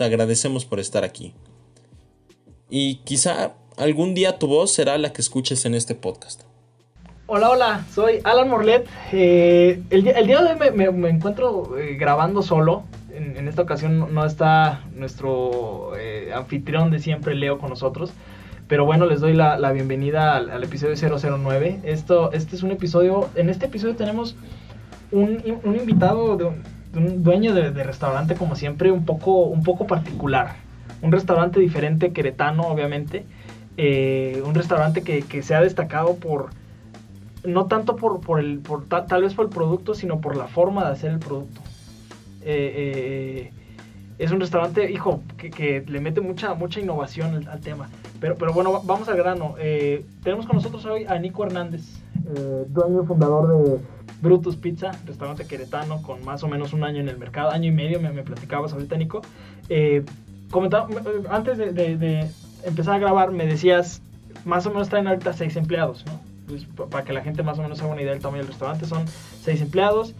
te agradecemos por estar aquí. Y quizá algún día tu voz será la que escuches en este podcast. Hola, hola, soy Alan Morlet. Eh, el, día de hoy me, encuentro eh, grabando solo. En, esta ocasión no está nuestro eh, anfitrión de siempre, Leo, con nosotros. Pero bueno, les doy la, bienvenida al, episodio 009. Esto, este es un episodio, en este episodio tenemos un, invitado de un, dueño de, restaurante, como siempre, un poco, un poco particular. Un restaurante diferente, queretano, obviamente. Eh, un restaurante que, se ha destacado por, no tanto por, por el, por, tal vez por el producto, sino por la forma de hacer el producto. Eh, eh, es un restaurante, hijo, que, le mete mucha, mucha innovación al, tema. Pero, pero bueno, vamos al grano. Tenemos con nosotros hoy a Nico Hernández, eh, dueño y fundador de Brutus Pizza, restaurante queretano con más o menos un año en el mercado, año y medio, me, me platicabas ahorita, Nico. Eh, comentaba, antes de, empezar a grabar, me decías, más o menos traen ahorita seis empleados, ¿no? Pues, para que la gente más o menos haga una idea del tamaño del restaurante, son seis empleados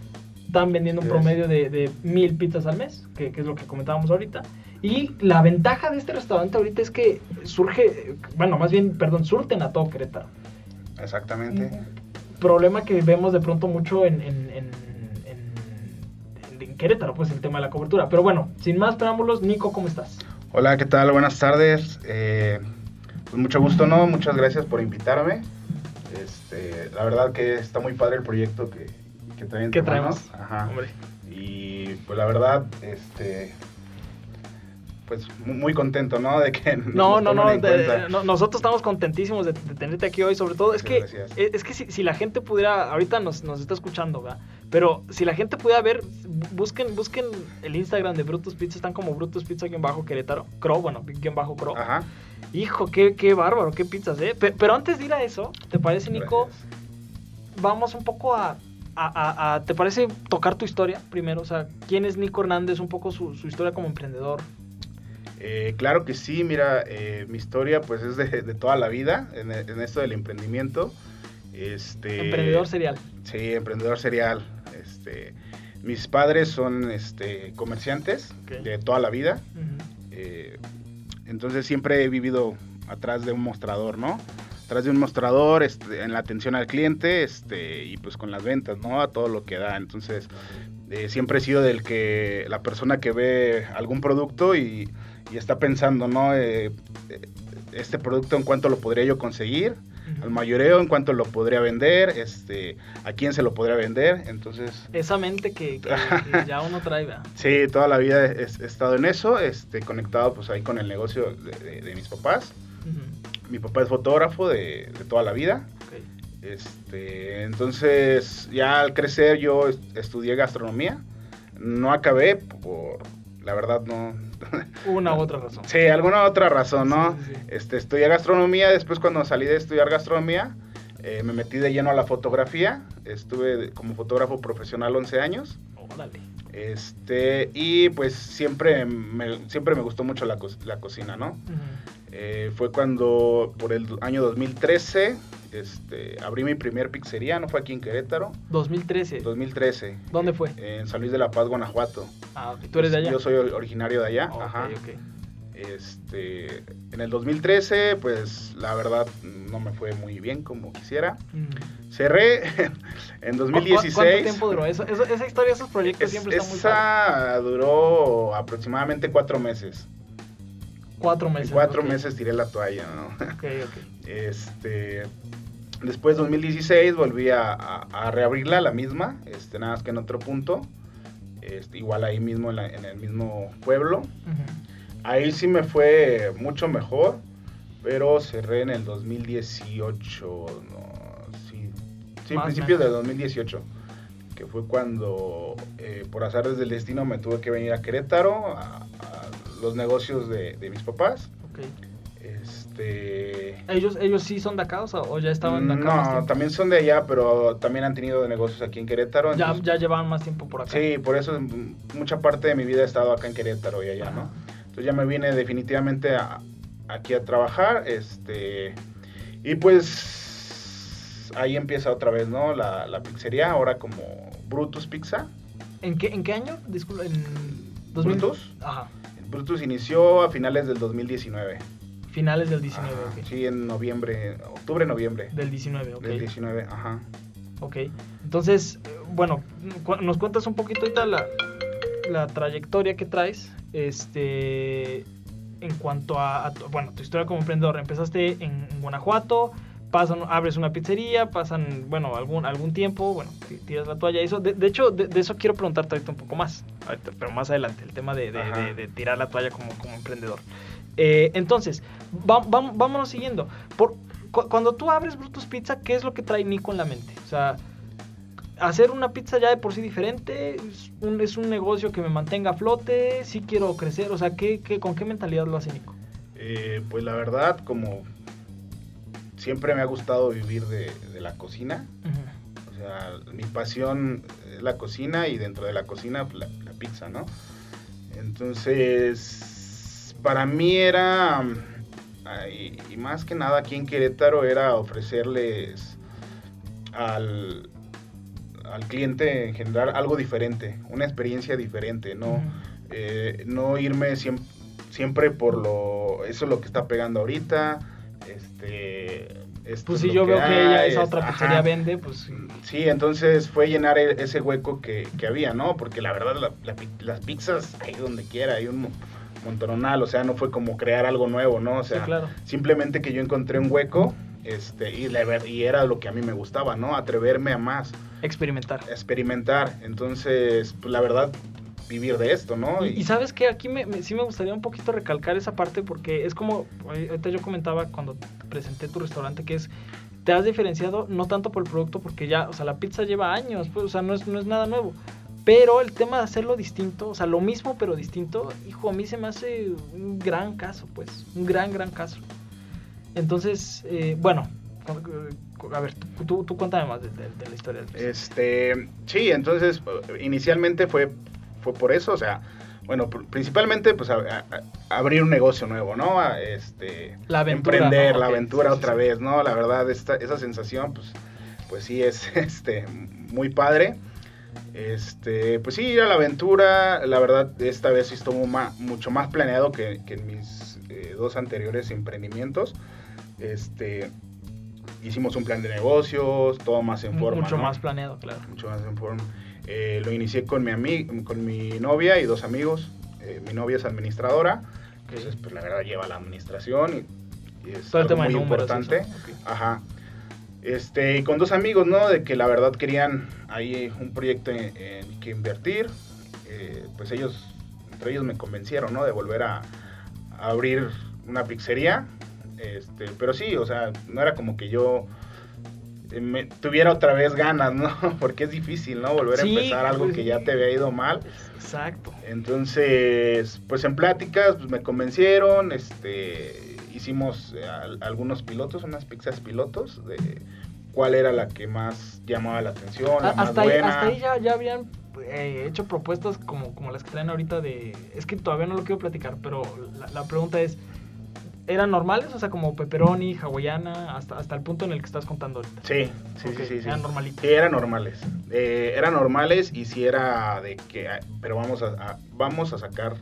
están vendiendo un promedio de, mil pizzas al mes, que, es lo que comentábamos ahorita. Y la ventaja de este restaurante ahorita es que surge, bueno, más bien, perdón, surten a todo Querétaro. Exactamente. problema que vemos de pronto mucho en, en, en, Querétaro, pues el tema de la cobertura. Pero bueno, sin más preámbulos, Nico, ¿cómo estás? Hola, ¿qué tal? Buenas tardes. Eh, pues mucho gusto, ¿no? Muchas gracias por invitarme. Este, la verdad que está muy padre el proyecto que, que traemos. Ajá. Y pues la verdad, este pues muy contento, ¿no? De que no, no, no, nosotros estamos contentísimos de, tenerte aquí hoy, sobre todo es que es que si, la gente pudiera, ahorita nos, nos está escuchando, ¿verdad? Pero si la gente pudiera ver, busquen, busquen el Instagram de Brutus Pizza, están como Brutus Pizza guion bajo Querétaro, Crow, bueno, guion bajo Crow. Ajá. Hijo, qué, qué bárbaro, qué pizzas, ¿eh? Pero, antes de ir a eso, ¿te parece, Nico? Vamos un poco a ¿te parece tocar tu historia primero? O sea, ¿quién es Nico Hernández? Un poco su, historia como emprendedor. Eh, claro que sí, mira, eh, mi historia pues es de, toda la vida en, esto del emprendimiento. Este, emprendedor serial. Sí, emprendedor serial. Este, mis padres son este, comerciantes de toda la vida. Eh, entonces siempre he vivido atrás de un mostrador, ¿no? Tras de un mostrador, este, en la atención al cliente, este, y pues con las ventas, ¿no? A todo lo que da. Entonces, eh, siempre he sido del que la persona que ve algún producto y, está pensando, ¿no? Eh, eh, este producto en cuánto lo podría yo conseguir, al mayoreo en cuánto lo podría vender, este, a quién se lo podría vender, entonces... Esa mente que, ya uno trae, Sí, toda la vida he, estado en eso, este, conectado pues ahí con el negocio de, mis papás mi papá es fotógrafo de, toda la vida. Este, entonces, ya al crecer yo estudié gastronomía. No acabé por, la verdad, no. Una u otra razón. sí, alguna otra razón, ¿no? Este, estudié gastronomía. Después, cuando salí de estudiar gastronomía, eh, me metí de lleno a la fotografía. Estuve como fotógrafo profesional 11 años. Órale. Este, y pues siempre me, siempre me gustó mucho la, la cocina, ¿no? Eh, fue cuando, por el año 2013, este, abrí mi primer pizzería, no fue aquí en Querétaro. 2013. 2013. ¿Dónde fue? En San Luis de la Paz, Guanajuato. Ah, ¿tú eres de allá? Yo soy originario de allá. Ajá. Este, en el 2013, pues la verdad no me fue muy bien como quisiera. Cerré en 2016. ¿Cuánto tiempo duró eso? esa historia, esos proyectos siempre están muy Esa duró aproximadamente cuatro meses. Cuatro meses. cuatro meses tiré la toalla, ¿no? Ok, ok. Este, después, 2016, volví a, a, reabrirla, la misma, este, nada más que en otro punto. Este, igual ahí mismo, en, el mismo pueblo. Ahí sí me fue mucho mejor, pero cerré en el 2018, no, sí, sí, principios de 2018 que fue cuando eh, por azares del destino me tuve que venir a Querétaro, a, los negocios de, mis papás. Ok. Este... ¿Ellos, ¿Ellos sí son de acá o, ya estaban de acá? No, también son de allá, pero también han tenido negocios aquí en Querétaro. ya, ya llevaban más tiempo por acá. Sí, por eso mucha parte de mi vida he estado acá en Querétaro y allá, ¿no? Entonces ya me vine definitivamente aquí a trabajar, este... Y pues ahí empieza otra vez, ¿no? La, la pizzería, ahora como Brutus Pizza. ¿En qué, en qué año? Disculpa, en... ¿Brutus? Ajá. Brutus inició a finales del 2019. Finales del 19, ok. Sí, en noviembre, octubre, noviembre. Del 19, ok. Del 19, ajá. Ok. Entonces, eh, bueno, nos cuentas un poquito ahorita la, la trayectoria que traes. Este. En cuanto a, bueno, tu historia como emprendedor. Empezaste en, Guanajuato, pasan, abres una pizzería, pasan, bueno, algún, algún tiempo, bueno, tiras la toalla. Eso, de, hecho, de, eso quiero preguntarte ahorita un poco más, pero más adelante, el tema de, de tirar la toalla como, como emprendedor. Eh, entonces, vámonos siguiendo. Por, cuando tú abres Brutus Pizza, ¿qué es lo que trae Nico en la mente? O sea, hacer una pizza ya de por sí diferente, es un, es un negocio que me mantenga a flote, sí quiero crecer, o sea, ¿qué, con qué mentalidad lo hace Nico? Eh, pues la verdad, como siempre me ha gustado vivir de, la cocina, o sea, mi pasión es la cocina y dentro de la cocina pues, la, la pizza, ¿no? Entonces para mí era, y, más que nada aquí en Querétaro, era ofrecerles al, al cliente en general algo diferente, una experiencia diferente, no, eh, no irme siempre, por lo, eso es lo que está pegando ahorita, este... pues si yo veo que ella esa otra pizzería vende, pues... Sí, entonces fue llenar e, ese hueco que, había, ¿no? Porque la verdad las pizzas hay donde quiera, hay un montonal, o sea, no fue como crear algo nuevo, ¿no? O sea, simplemente que yo encontré un hueco este, y, y era lo que a mí me gustaba, ¿no? Atreverme a más. Experimentar. Experimentar. Entonces, pues la verdad, vivir de esto, ¿no? Y, sabes que aquí me, sí me gustaría un poquito recalcar esa parte porque es como, ahorita yo comentaba cuando presenté tu restaurante que es, te has diferenciado no tanto por el producto porque ya, o sea, la pizza lleva años, pues, o sea, no es, no es nada nuevo, pero el tema de hacerlo distinto, o sea, lo mismo pero distinto, hijo, a mí se me hace un gran caso, pues, un gran, gran caso. Entonces, eh, bueno, a ver, tú, tú, cuéntame más de, la historia. Este, sí, entonces, inicialmente fue, fue por eso, o sea, bueno, principalmente, pues, abrir un negocio nuevo, ¿no? este, la aventura, emprender, la aventura otra vez, ¿no? La verdad, esta, esa sensación, pues, pues sí es, este, muy padre. Este, pues sí, ir a la aventura, la verdad, esta vez estuvo mucho más planeado que, en mis eh, dos anteriores emprendimientos. Este, hicimos un plan de negocios, todo más en forma. Mucho más planeado, claro. Mucho más en forma. Eh, lo inicié con mi, con mi novia y dos amigos. Eh, mi novia es administradora, entonces, pues la verdad lleva la administración y, es muy importante. Ajá. Este, y con dos amigos, ¿no? De que la verdad querían ahí un proyecto en, que invertir. Eh, pues ellos, entre ellos me convencieron, ¿no? De volver a, abrir una pizzería. Este, pero sí, o sea, no era como que yo me tuviera otra vez ganas, ¿no? Porque es difícil, ¿no? Volver a empezar algo pues, que ya te había ido mal. Exacto. Entonces, pues en pláticas pues me convencieron, este hicimos eh, algunos pilotos, unas pizzas pilotos de cuál era la que más llamaba la atención, la hasta más ahí, buena. Hasta ahí ya, ya habían eh, hecho propuestas como, como las que traen ahorita de... Es que todavía no lo quiero platicar, pero la, pregunta es... ¿Eran normales? O sea, como pepperoni, hawaiana, hasta, hasta el punto en el que estás contando ahorita. Sí, sí, sí, sí, Eran normalitos. Sí, eran normales. Eh, eran normales y si era de que... Pero vamos a vamos a sacar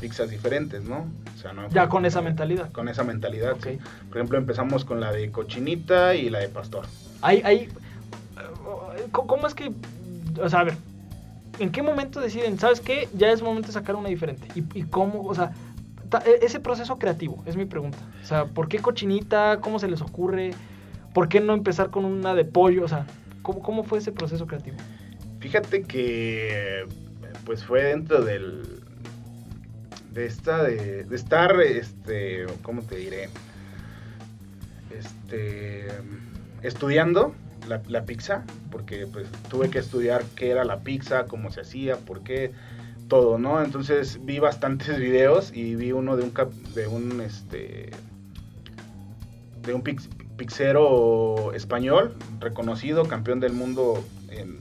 pizzas diferentes, ¿no? O sea, no ya con esa mentalidad. Con esa mentalidad, sí. Por ejemplo, empezamos con la de cochinita y la de pastor. Hay, hay, ¿Cómo es que, o sea, a ver, ¿en qué momento deciden, sabes qué, ya es momento de sacar una diferente? ¿Y, y cómo, o sea, ese proceso creativo, es mi pregunta. O sea, ¿por qué cochinita? ¿Cómo se les ocurre? ¿Por qué no empezar con una de pollo? O sea, ¿cómo, cómo fue ese proceso creativo? Fíjate que, pues fue dentro del de esta de, estar este cómo te diré este estudiando la, pizza porque pues tuve que estudiar qué era la pizza cómo se hacía por qué todo, ¿no? Entonces vi bastantes videos y vi uno de un cap, de un este de un pix, pixero español reconocido, campeón del mundo en,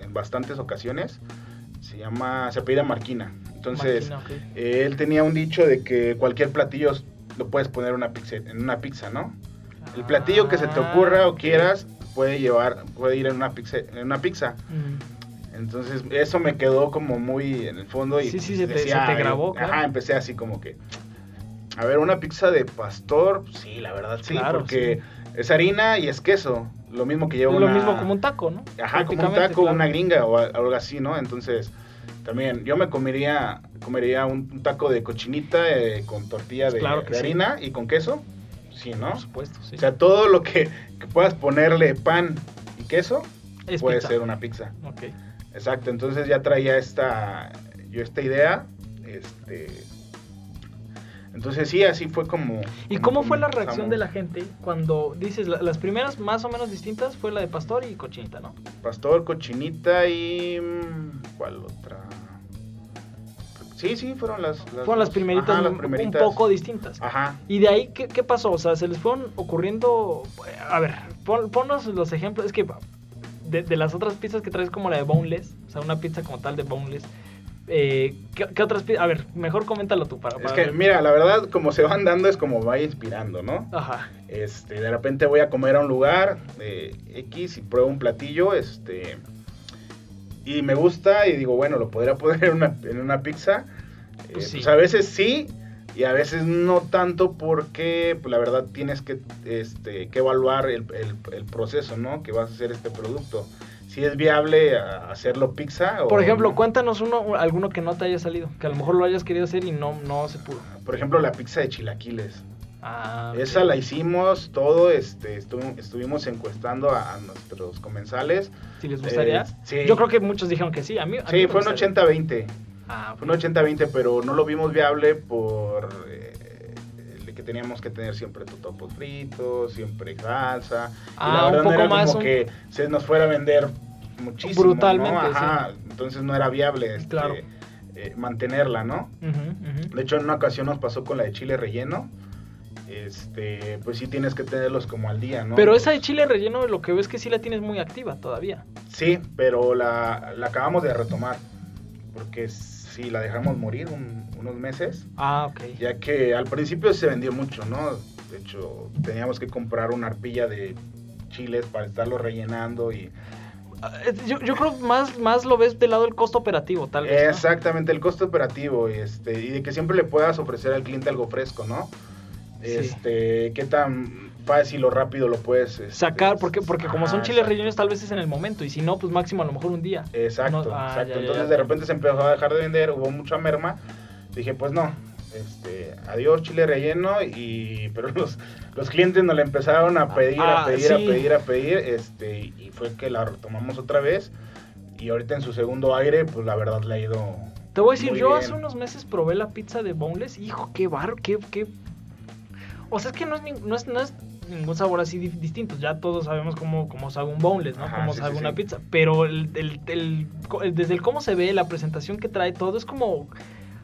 en, bastantes ocasiones. Se llama, se apellida Marquina. Entonces, Marquina, okay. eh, él tenía un dicho de que cualquier platillo lo puedes poner una pizza, en una pizza, ¿no? El platillo que se te ocurra o quieras puede llevar, puede ir en una pizza. En una pizza. Mm. Entonces, eso me quedó como muy en el fondo. Y sí, sí, se, decía, te, se te grabó. Ajá, empecé así como que. A ver, una pizza de pastor, sí, la verdad sí, claro, porque sí. es harina y es queso. Lo mismo que lleva Lo una... mismo como un taco, ¿no? Ajá, como un taco, claro. una gringa o algo así, ¿no? Entonces, también yo me comería comería un taco de cochinita eh, con tortilla de, harina sí. y con queso. Sí, ¿no? Por supuesto, sí. O sea, todo lo que, que puedas ponerle pan y queso es puede pizza. ser una pizza. Ok. Exacto, entonces ya traía esta yo esta idea, este entonces sí, así fue como... ¿Y como cómo fue la reacción de la gente cuando dices, la, las primeras más o menos distintas fue la de pastor y cochinita, ¿no? Pastor, cochinita y... mm, ¿Cuál otra? Sí, sí, fueron las... las fueron las dos. primeritas, Ajá, las un- primeritas. un poco distintas. Ajá. Y de ahí, ¿qué, qué pasó? O sea, se les fueron ocurriendo... A ver, pon- ponnos los ejemplos. Es que de, de las otras pizzas que traes como la de boneless, o sea, una pizza como tal de boneless, eh, ¿qué, qué otras pizzas? A ver, mejor coméntalo tú para... Es que, ver. mira, la verdad, como se van dando es como va inspirando, ¿no? Ajá. Este, de repente voy a comer a un lugar de X y pruebo un platillo, este, y me gusta y digo, bueno, lo podría poner en una, en una pizza. Eh, Pues sí. pues a veces sí y a veces no tanto porque, pues, la verdad, tienes que, este, que evaluar el, el- el proceso, ¿no? Que vas a hacer este producto. Si es viable hacerlo pizza o Por ejemplo, no. cuéntanos uno, alguno que no te haya salido, que a lo mejor lo hayas querido hacer y no, no se pudo. Por ejemplo, la pizza de chilaquiles. Ah, ok. Esa la hicimos todo, este, estu- estuvimos encuestando a, a nuestros comensales. Si les gustaría. Eh, sí. Yo creo que muchos dijeron que sí. A mí, a mí Sí, me fue un gustaría. 80-20. Ah, Fue un 80-20, pero no lo vimos viable por eh, el que teníamos que tener siempre totopos fritos, siempre salsa. Ah, y la un verdad no era más, como un- que se nos fuera a vender muchísimo. Brutalmente, ¿no? Ajá, entonces no era viable este, Claro. eh, mantenerla, ¿no? De hecho, en una ocasión nos pasó con la de chile relleno. Este, pues sí tienes que tenerlos como al día, ¿no? Pero esa de chile relleno, lo que veo es que sí la tienes muy activa todavía. Sí, pero la, la acabamos de retomar. Porque sí, la dejamos morir un- unos meses. Ah, ok. Ya que al principio se vendió mucho, ¿no? De hecho, teníamos que comprar una arpilla de chiles para estarlo rellenando y... Ah, Yo, yo creo más, más lo ves del lado del costo operativo, tal vez. ¿no? Exactamente, el costo operativo y, este, y de que siempre le puedas ofrecer al cliente algo fresco, ¿no? Sí. Este, qué tan fácil o rápido lo puedes este, Sacar, porque, porque como son chiles exacto. rellenos, tal vez es en el momento. Y si no, pues máximo a lo mejor un día. Exacto, No- ah, exacto. ya, ya, Entonces ya. de repente se empezó a dejar de vender, hubo mucha merma. Dije, pues no, este, adiós chile relleno y pero los, los clientes nos le empezaron a pedir, Ah, a pedir, a sí. pedir, a pedir, este, y fue que la retomamos otra vez. Y ahorita en su segundo aire, pues la verdad le ha ido. Te voy a decir, yo bien. hace unos meses probé la pizza de boneless. Hijo, qué barro, qué, qué... O sea, es que no es, no es, no es ningún sabor así di- distinto. Ya todos sabemos cómo, cómo sabe un boneless, ¿no? Ajá, cómo sí, sabe sí, una sí. pizza. Pero el, desde el cómo se ve, la presentación que trae, todo es como...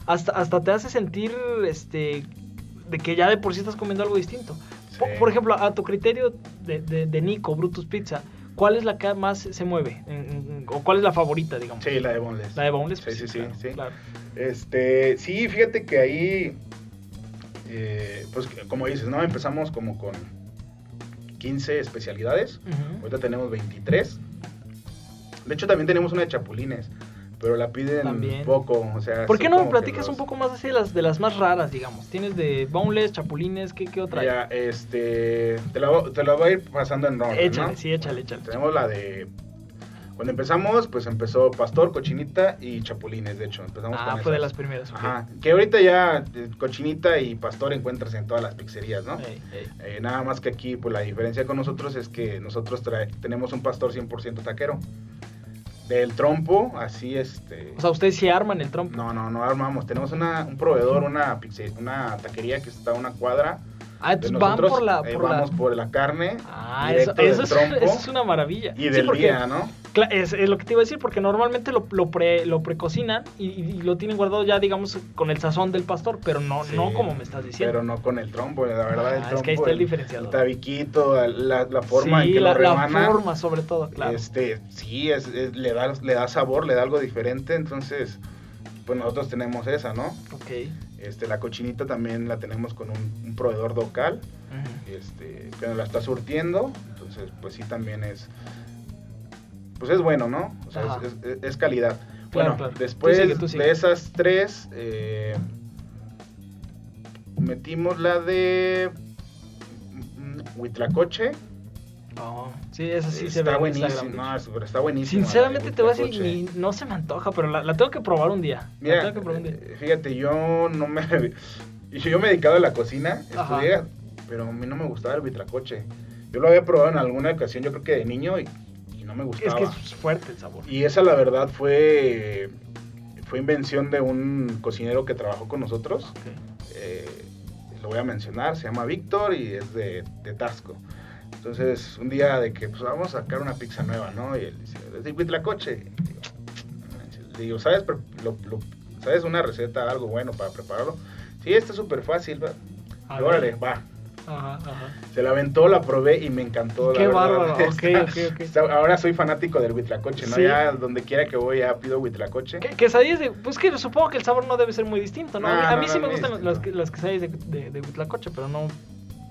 Hasta, hasta te hace sentir, este... De que ya de por sí estás comiendo algo distinto. Por ejemplo, a tu criterio de, de, de Nico, Brutus Pizza, ¿cuál es la que más se mueve? ¿O cuál es la favorita, digamos? Sí, la de boneless. La de boneless. Sí, pues sí, sí, claro, sí. claro. Este, sí, fíjate que ahí, eh, pues como dices, ¿no? Empezamos como con 15 especialidades. Ujú. Ahorita tenemos 23. De hecho, también tenemos una de chapulines, pero la piden También. poco. O sea, ¿Por qué no me platicas los- un poco más así de las, de las más raras, digamos? Tienes de boneless, chapulines, ¿qué, qué otra? Ya, este, te la, te la voy a ir pasando en ronda, échale, ¿no? sí, échale, échale. Tenemos la de... Cuando empezamos, pues empezó pastor, cochinita y chapulines, de hecho. Empezamos Ah, con fue de las primeras. Ajá, que ahorita ya eh, cochinita y pastor encuentras en todas las pizzerías, ¿no? Ey, ey. Eh, nada más que aquí, pues la diferencia con nosotros es que nosotros trae- tenemos un pastor 100% taquero. Del trompo, así este... O sea, ustedes sí arman el trompo. no, no, no armamos. Tenemos una, un proveedor, una, pizze- una taquería que está a una cuadra. Ah, entonces van por la... eh, Por la... vamos por la carne. Ah, eso, es, trompo eso es una maravilla. Y Sí, del porque día, ¿no? Es, lo que te iba a decir, porque normalmente lo, lo, pre, lo precocinan y, lo tienen guardado ya, digamos, con el sazón del pastor, pero no, no como me estás diciendo. Pero no con el trompo, la verdad. el trompo, ah, es que ahí está el, diferenciador. El tabiquito, la, la forma en que la, lo remana. la forma sobre todo, claro. Este, sí, es, le, da, le da sabor, le da algo diferente, entonces, pues nosotros tenemos esa, ¿no? Ok. Este, la cochinita también la tenemos con un, proveedor local, este, que nos la está surtiendo, entonces, pues sí, también es pues es bueno, ¿no? O sea, es, calidad. bueno, después de esas tres, eh, metimos la de Huitlacoche. Oh, sí, esa sí se ve. Está buenísimo, no, está buenísimo. Sinceramente te voy a decir, no se me antoja, pero la, tengo que probar un día. Mira, eh, fíjate, yo no me... Yo me he dedicado a la cocina, estudié, pero a mí no me gustaba el huitlacoche. Yo lo había probado en alguna ocasión, yo creo que de niño, y no me gustaba. Es que es fuerte el sabor. Y esa la verdad fue, fue invención de un cocinero que trabajó con nosotros. Eh, lo voy a mencionar, se llama Víctor y es de, de Tasco. Entonces, un día de que pues, vamos a sacar una pizza nueva, ¿no? Y él dice, de Huitlacoche. Le digo, ¿sabes, ¿sabes una receta, algo bueno para prepararlo? Sí, está súper fácil. Va. Órale, va. Se la aventó, la probé y me encantó. Qué bárbaro, Ahora soy fanático del huitlacoche, ¿no? Ya donde quiera que voy ya pido huitlacoche. ¿Qué, quesadillas de...? Pues que supongo que el sabor no debe ser muy distinto, ¿no? a mí, sí me gustan las, las, quesadillas de, de, huitlacoche, pero no...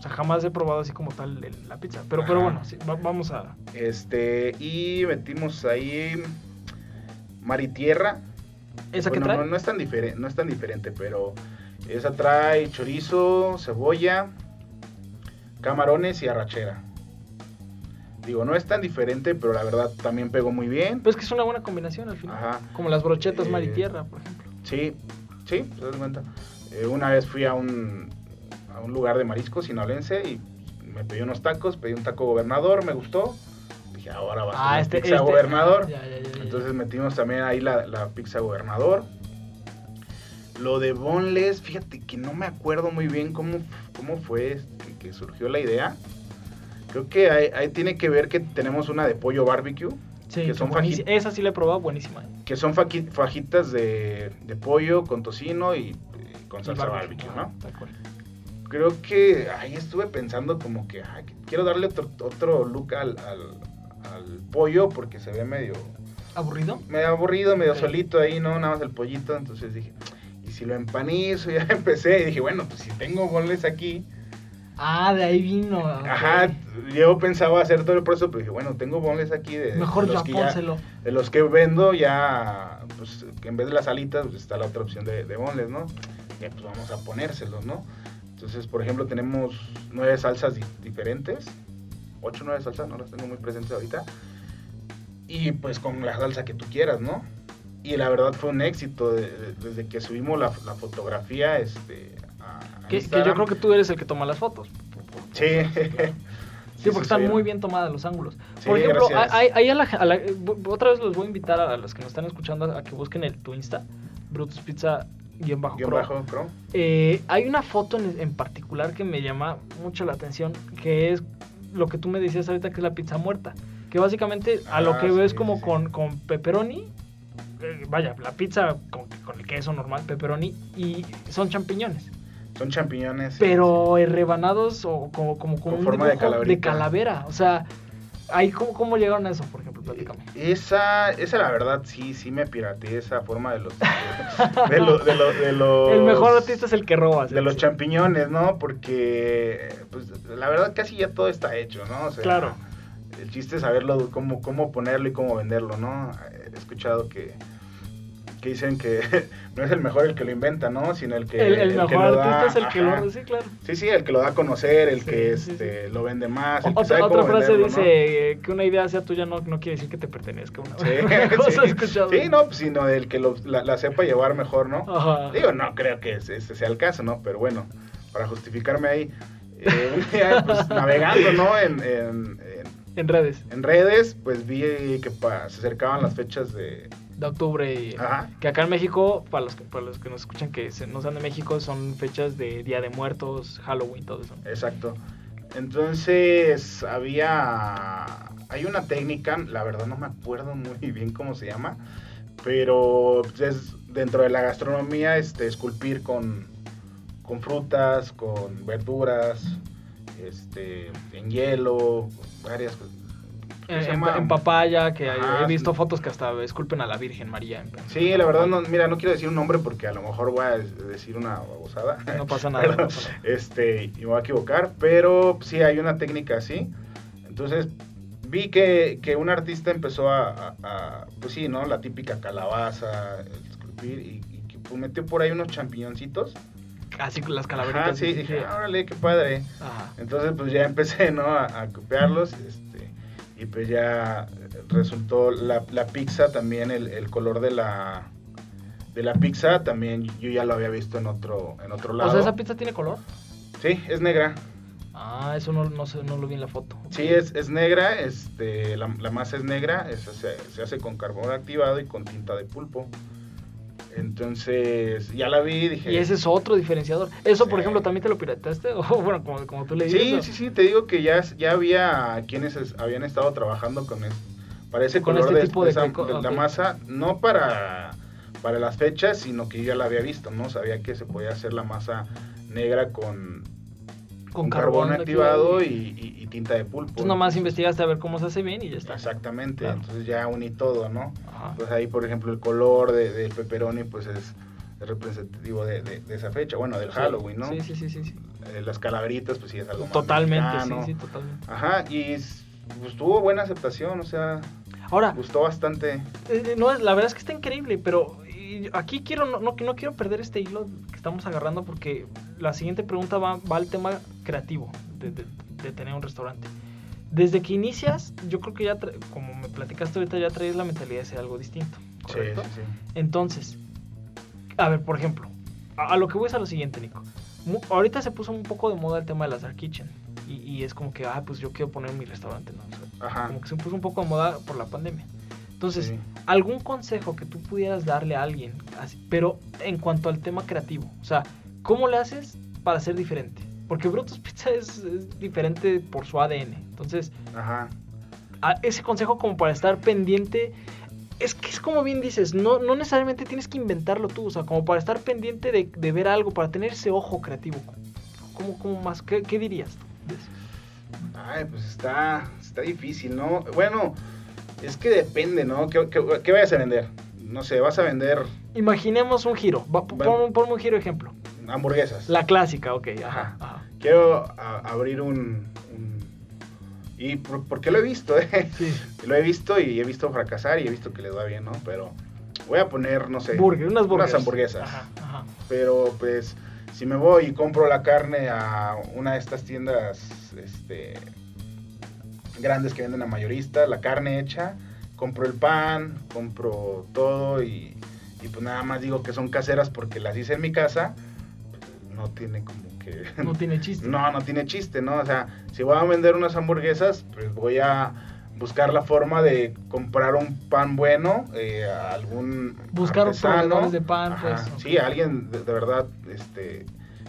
Sea, jamás he probado así como tal la pizza. Pero, pero bueno, sí, vamos a... Este, y metimos ahí maritierra. ¿Esa que trae? No, no, es tan diferente, no es tan diferente, pero esa trae chorizo, cebolla, camarones y arrachera. Digo, no es tan diferente, pero la verdad también pegó muy bien. Pues que es una buena combinación al final. Ajá. Como las brochetas mar y eh, tierra, por ejemplo. Sí, sí, te das cuenta. Eh, una vez fui a un, a un lugar de mariscos sinolense y me pedí unos tacos, pedí un taco gobernador, me gustó. Dije, ahora va a ser ah, este, pizza este, gobernador. Entonces metimos también ahí la, la pizza gobernador. Lo de Boneless, fíjate que no me acuerdo muy bien cómo, cómo fue que, surgió la idea. Creo que ahí, tiene que ver que tenemos una de pollo barbecue. Sí, que son esa sí la he probado, buenísima. Que son fajitas de, pollo con tocino y, con salsa barbecue, ¿no? Creo que ahí estuve pensando como que quiero darle otro, otro look al, pollo porque se ve medio... ¿Aburrido? Medio aburrido, medio solito ahí, ¿no? Nada más el pollito, entonces dije si lo empanizo, ya empecé y dije, bueno, pues si tengo goles aquí. Ah, de ahí vino. Ajá, yo pensaba hacer todo el proceso, pero dije, bueno, tengo bonles aquí de, Mejor los, que de los que vendo, ya, pues en vez de las alitas, pues está la otra opción de, de bonles, ¿no? Y pues vamos a ponérselos, ¿no? Entonces, por ejemplo, tenemos nueve salsas diferentes, ocho, nueve salsas, no las tengo muy presentes ahorita. Y pues con la salsa que tú quieras, ¿no? y la verdad fue un éxito desde que subimos la, fotografía este, a, que, yo creo que tú eres el que toma las fotos. Sí. Sí, porque están muy bien tomadas los ángulos. Por ejemplo, ahí a la, otra vez los voy a invitar a, los que nos están escuchando a que busquen el, tu Insta, Brutus Pizza guion bajo, eh, hay una foto en, particular que me llama mucho la atención, que es lo que tú me decías ahorita que es la pizza muerta. Que básicamente a lo ah, que veo es como con, con pepperoni eh, vaya, la pizza con, el queso normal, pepperoni, y son champiñones. Son champiñones. Pero rebanados o como, como con, un forma de, calavera. O sea, ahí ¿cómo, ¿cómo, llegaron a eso, por ejemplo? Platícame. Esa, esa la verdad, sí, sí me pirateé esa forma de los... De, de, los el mejor artista es el que roba. De los champiñones, ¿no? Porque, pues, la verdad casi ya todo está hecho, ¿no? claro. El chiste es saberlo, cómo, cómo ponerlo y cómo venderlo, ¿no? He escuchado que que dicen que no es el mejor el que lo inventa, ¿no? Sino el que. El, mejor artista es el que lo. Sí, claro. Sí, sí, el que lo da a conocer, el que este, lo vende más. El otra, otra frase dice que una idea sea tuya no, no quiere decir que te pertenezca. Una, sí, sí, no, pues, sino el que lo, la, sepa llevar mejor, ¿no? Digo, no creo que ese, sea el caso, ¿no? Pero bueno, para justificarme ahí, eh, un día, pues, navegando, ¿no? En, en, en, redes. En redes, pues vi que se acercaban las fechas de de octubre. Y, que acá en México, para los, que, para los que nos escuchan que no sean de México, son fechas de Día de Muertos, Halloween, todo eso. Exacto. Entonces había hay una técnica, la verdad no me acuerdo muy bien cómo se llama, pero es dentro de la gastronomía este, esculpir con, con frutas, con verduras, este, en hielo, varias cosas. En, papaya, que he visto fotos que hasta esculpen a la Virgen María. sí, la verdad, no, mira, no quiero decir un nombre porque a lo mejor voy a decir una babosada. No pasa nada. Este, y me voy a equivocar, pero sí hay una técnica así. Entonces, vi que, que un artista empezó a, pues sí, ¿no? La típica calabaza, esculpir, y, y pues metió por ahí unos champiñoncitos así con las calaveritas. sí, dije, órale, qué padre. Entonces, pues ya empecé, ¿no? A, copiarlos, este, y pues ya resultó la, pizza también, el, color de la de la pizza también yo ya lo había visto en otro en otro lado. O sea, esa pizza tiene color? Sí, es negra. Ah, eso no, no, sé, no lo vi en la foto. Sí, es, es negra, este, la, masa es negra, se, se, hace con carbón activado y con tinta de pulpo. Entonces, ya la vi y dije... Y ese es otro diferenciador. Eso, por ejemplo, ¿también te lo pirataste? O bueno, como, tú le dices. Sí, sí, sí, te digo que ya, ya había quienes habían estado trabajando con eso. Para ese color este de, tipo de, la masa, no para, para las fechas, sino que yo ya la había visto, ¿no? Sabía que se podía hacer la masa negra con con, carbón, activado y, tinta de pulpo. Entonces nomás investigaste a ver cómo se hace bien y ya está. Exactamente, entonces ya uní todo, ¿no? Pues ahí, por ejemplo, el color del de pepperoni pues es, representativo de, esa fecha, bueno, del Halloween, ¿no? Sí, sí, sí, sí. Eh, las calaveritas, pues sí, es algo Totalmente, sí, sí, totalmente. Ajá, y pues tuvo buena aceptación, o sea... Ahora... Gustó bastante. Eh, eh, no, la verdad es que está increíble, pero aquí quiero, no, no, no, quiero perder este hilo que estamos agarrando porque la siguiente pregunta va, va al tema creativo de, de, tener un restaurante. Desde que inicias, yo creo que ya, como me platicaste ahorita, ya traes la mentalidad de ser algo distinto. ¿correcto? Sí, sí, Entonces, a ver, por ejemplo, a, lo que voy es a lo siguiente, Nico. ahorita se puso un poco de moda el tema de las dark kitchen. Y, y es como que, ah, pues yo quiero poner mi restaurante, ¿no? Ajá. Como que se puso un poco de moda por la pandemia. Entonces, algún consejo que tú pudieras darle a alguien, pero en cuanto al tema creativo, o sea, ¿cómo le haces para ser diferente? Porque Brutus Pizza es, diferente por su ADN. Entonces, Ajá. ese consejo como para estar pendiente, es que es como bien dices, no, no necesariamente tienes que inventarlo tú, o sea, como para estar pendiente de, ver algo, para tener ese ojo creativo. ¿Cómo, cómo más? ¿Qué, dirías tú? Ay, pues está, está difícil, ¿no? Bueno, es que depende, ¿no? ¿Qué, qué, vayas a vender? No sé, vas a vender... Imaginemos un giro. Ponme un giro ejemplo. Hamburguesas. La clásica, ok. Ajá. Quiero abrir un... Y por, qué lo he visto, ¿eh? Sí. Lo he visto y he visto fracasar y he visto que le va bien, ¿no? Pero voy a poner, no sé... Burger, unas, unas hamburguesas. Ajá, ajá. Pero pues si me voy y compro la carne a una de estas tiendas este, grandes que venden a mayorista, la carne hecha, compro el pan, compro todo y, pues nada más digo que son caseras porque las hice en mi casa, no tiene como que... No tiene chiste. No, no tiene chiste, ¿no? O sea, si voy a vender unas hamburguesas, pues voy a buscar la forma de comprar un pan bueno, eh, algún buscar proveedores de pan, pues. Sí, alguien de, verdad, este,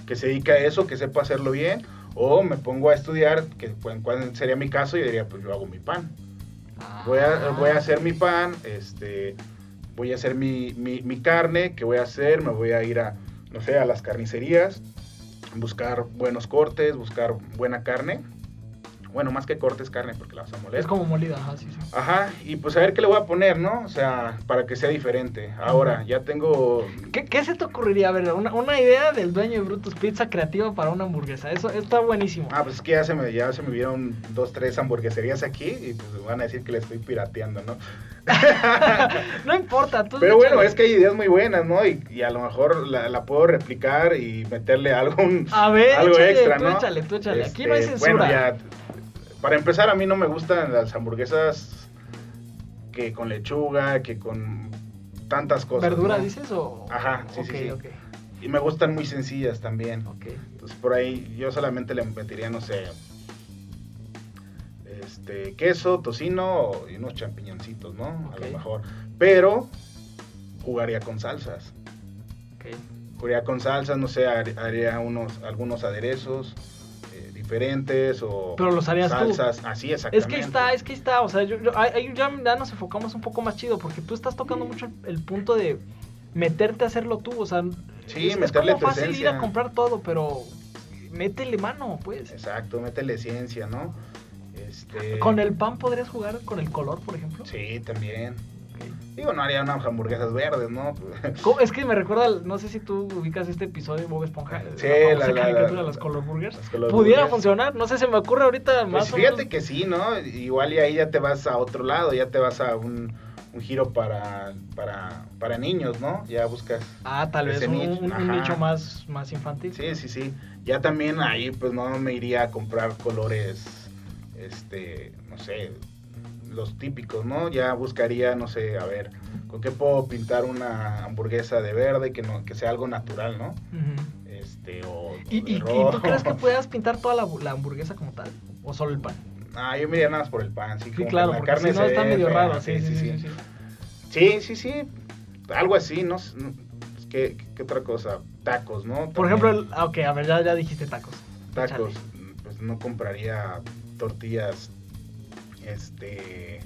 que se dedica a eso, que sepa hacerlo bien, o me pongo a estudiar, que cuál sería mi caso, y diría, pues yo hago mi pan. Voy, a, voy a hacer mi pan, este, voy a hacer mi, mi, mi carne, ¿qué voy a hacer? Me voy a ir a, no sé, a las carnicerías, buscar buenos cortes, buscar buena carne bueno, más que cortes carne porque la vas a moler. Es como molida, ajá, sí, sí. Ajá, y pues a ver qué le voy a poner, ¿no? O sea, para que sea diferente. Ahora, ya tengo... ¿Qué, se te ocurriría? A ver, una, idea del dueño de Brutus Pizza creativa para una hamburguesa. Eso está buenísimo. Ah, pues es que ya se me, ya se me vieron dos, tres hamburgueserías aquí y pues van a decir que le estoy pirateando, ¿no? no importa. Tú Pero bueno, es que hay ideas muy buenas, ¿no? Y, a lo mejor la, puedo replicar y meterle algo, a ver, algo extra, ¿no? Échale, tú échale. Aquí no hay este, censura. Bueno, ya para empezar, a mí no me gustan las hamburguesas que con lechuga, que con tantas cosas. ¿Verdura dices o...? Ajá, sí, sí, Y me gustan muy sencillas también. Ok. Entonces por ahí yo solamente le metería, no sé, este, queso, tocino y unos champiñoncitos, ¿no? A lo mejor. Pero jugaría con salsas. Ok. Jugaría con salsas, no sé, haría unos, algunos aderezos diferentes o Pero los harías salsas, así exactamente. Es que está, es que está, o sea, yo, ahí ya, ya, nos enfocamos un poco más chido porque tú estás tocando mucho el, punto de meterte a hacerlo tú, o sea, sí, es, meterle es como fácil ir a comprar todo, pero métele mano, pues. Exacto, métele ciencia, ¿no? Este... ¿Con el pan podrías jugar con el color, por ejemplo? Sí, también. Digo, no haría unas hamburguesas verdes, ¿no? Es que me recuerda, no sé si tú ubicas este episodio de Bob Esponja. Sí, la, la, caricatura de las Color Burgers. Pudiera funcionar, no sé, se me ocurre ahorita pues más. fíjate que sí, ¿no? Igual y ahí ya te vas a otro lado, ya te vas a un, un giro para, para, para niños, ¿no? Ya buscas. Ah, tal vez un nicho, un, nicho más, más infantil. Sí, sí, sí. Ya también ahí, pues no me iría a comprar colores, este, no sé, los típicos, ¿no? Ya buscaría, no sé, a ver, ¿con qué puedo pintar una hamburguesa de verde que no que sea algo natural, ¿no? Este, o, ¿Y, tú crees que puedas pintar toda la, hamburguesa como tal? ¿O solo el pan? Ah, yo me iría nada más por el pan, sí. Sí, claro, la carne si no está medio raro, sí sí sí, sí sí sí, algo así, ¿no? ¿Qué, ¿Qué, otra cosa? Tacos, ¿no? Por ejemplo, ok, a ver, ya, ya dijiste tacos. Tacos, pues no compraría tortillas este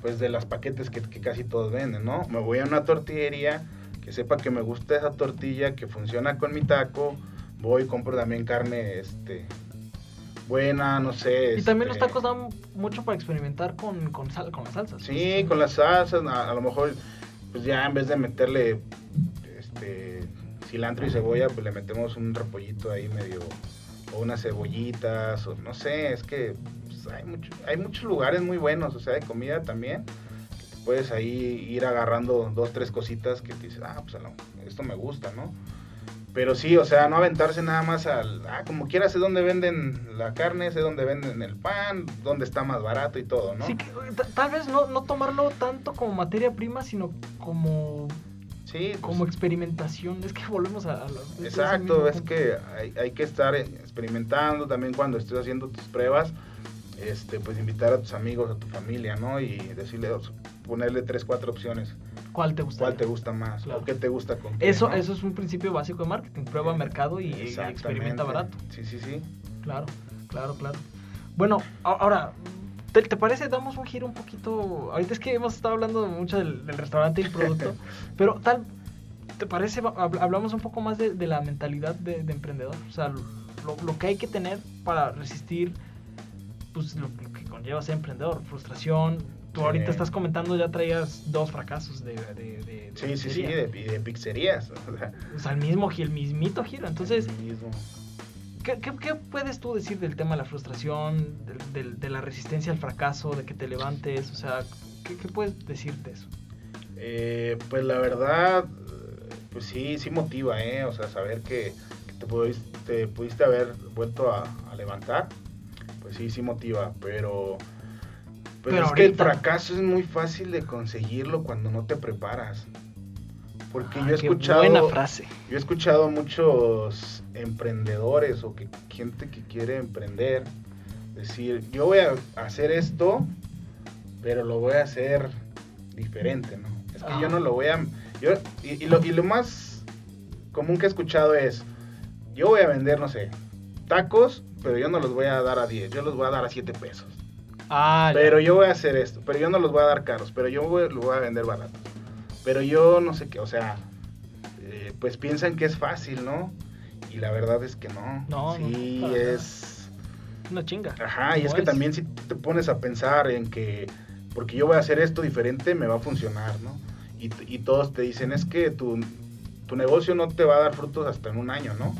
pues de las paquetes que, casi todos venden, ¿no? Me voy a una tortillería que sepa que me gusta esa tortilla, que funciona con mi taco, voy compro también carne este buena, no sé. Y también los este tacos dan mucho para experimentar con, con, sal, con las salsas. Sí, con las salsas, a, lo mejor pues ya en vez de meterle este cilantro y cebolla, pues le metemos un repollito ahí medio o unas cebollitas o no sé, es que hay, mucho, hay muchos lugares muy buenos, o sea, de comida también. puedes ahí ir agarrando dos, tres cositas que te dices, ah, pues esto me gusta, ¿no? Pero sí, o sea, no aventarse nada más al, ah, como quiera, sé dónde venden la carne, sé dónde venden el pan, dónde está más barato y todo, ¿no? Sí, tal vez no, no tomarlo tanto como materia prima, sino como Sí, pues como experimentación, es que volvemos a, Exacto, es que hay, hay, que estar experimentando también cuando estés haciendo tus pruebas este, pues invitar a tus amigos, a tu familia, ¿no? Y decirle, ponerle tres, cuatro opciones. ¿Cuál te gusta? ¿Cuál te gusta más? ¿O qué te gusta con Eso, eso es un principio básico de marketing. Prueba mercado y experimenta barato. Sí, sí, sí. Claro, claro, claro. Bueno, ahora, ¿te, parece? Damos un giro un poquito. Ahorita es que hemos estado hablando mucho del, restaurante y el producto, pero tal, ¿te parece? Hablamos un poco más de, la mentalidad de, emprendedor. O sea, lo, lo que hay que tener para resistir pues lo, que conlleva ser emprendedor, frustración. Tú ahorita estás comentando, ya traías dos fracasos de... de, sí, sí, sí, de, de pizzerías. O sea, el mismo, el mismito giro. Entonces, ¿qué, qué, puedes tú decir del tema de la frustración, de, la resistencia al fracaso, de que te levantes? O sea, ¿qué, qué puedes decirte eso? Eh, pues la verdad, pues sí, sí motiva, ¿eh? O sea, saber que, te, pudiste, pudiste haber vuelto a, a levantar pues sí, sí motiva, pero... Pero, es que el fracaso es muy fácil de conseguirlo cuando no te preparas. Porque yo he escuchado... Buena frase. Yo he escuchado a muchos emprendedores o que, gente que quiere emprender decir, yo voy a hacer esto, pero lo voy a hacer diferente, ¿no? Es que yo no lo voy a... y, lo, y lo más común que he escuchado es, yo voy a vender, no sé, tacos pero yo no los voy a dar a 10, yo los voy a dar a 7 pesos. Ah, pero yo voy a hacer esto, pero yo no los voy a dar caros, pero yo voy, lo voy a vender barato. Pero yo no sé qué, o sea, eh, pues piensan que es fácil, ¿no? Y la verdad es que no. No, sí, es... Una chinga. Ajá, y es, que también si te pones a pensar en que, porque yo voy a hacer esto diferente, me va a funcionar, ¿no? Y, y todos te dicen, es que tu, tu negocio no te va a dar frutos hasta en un año, ¿no?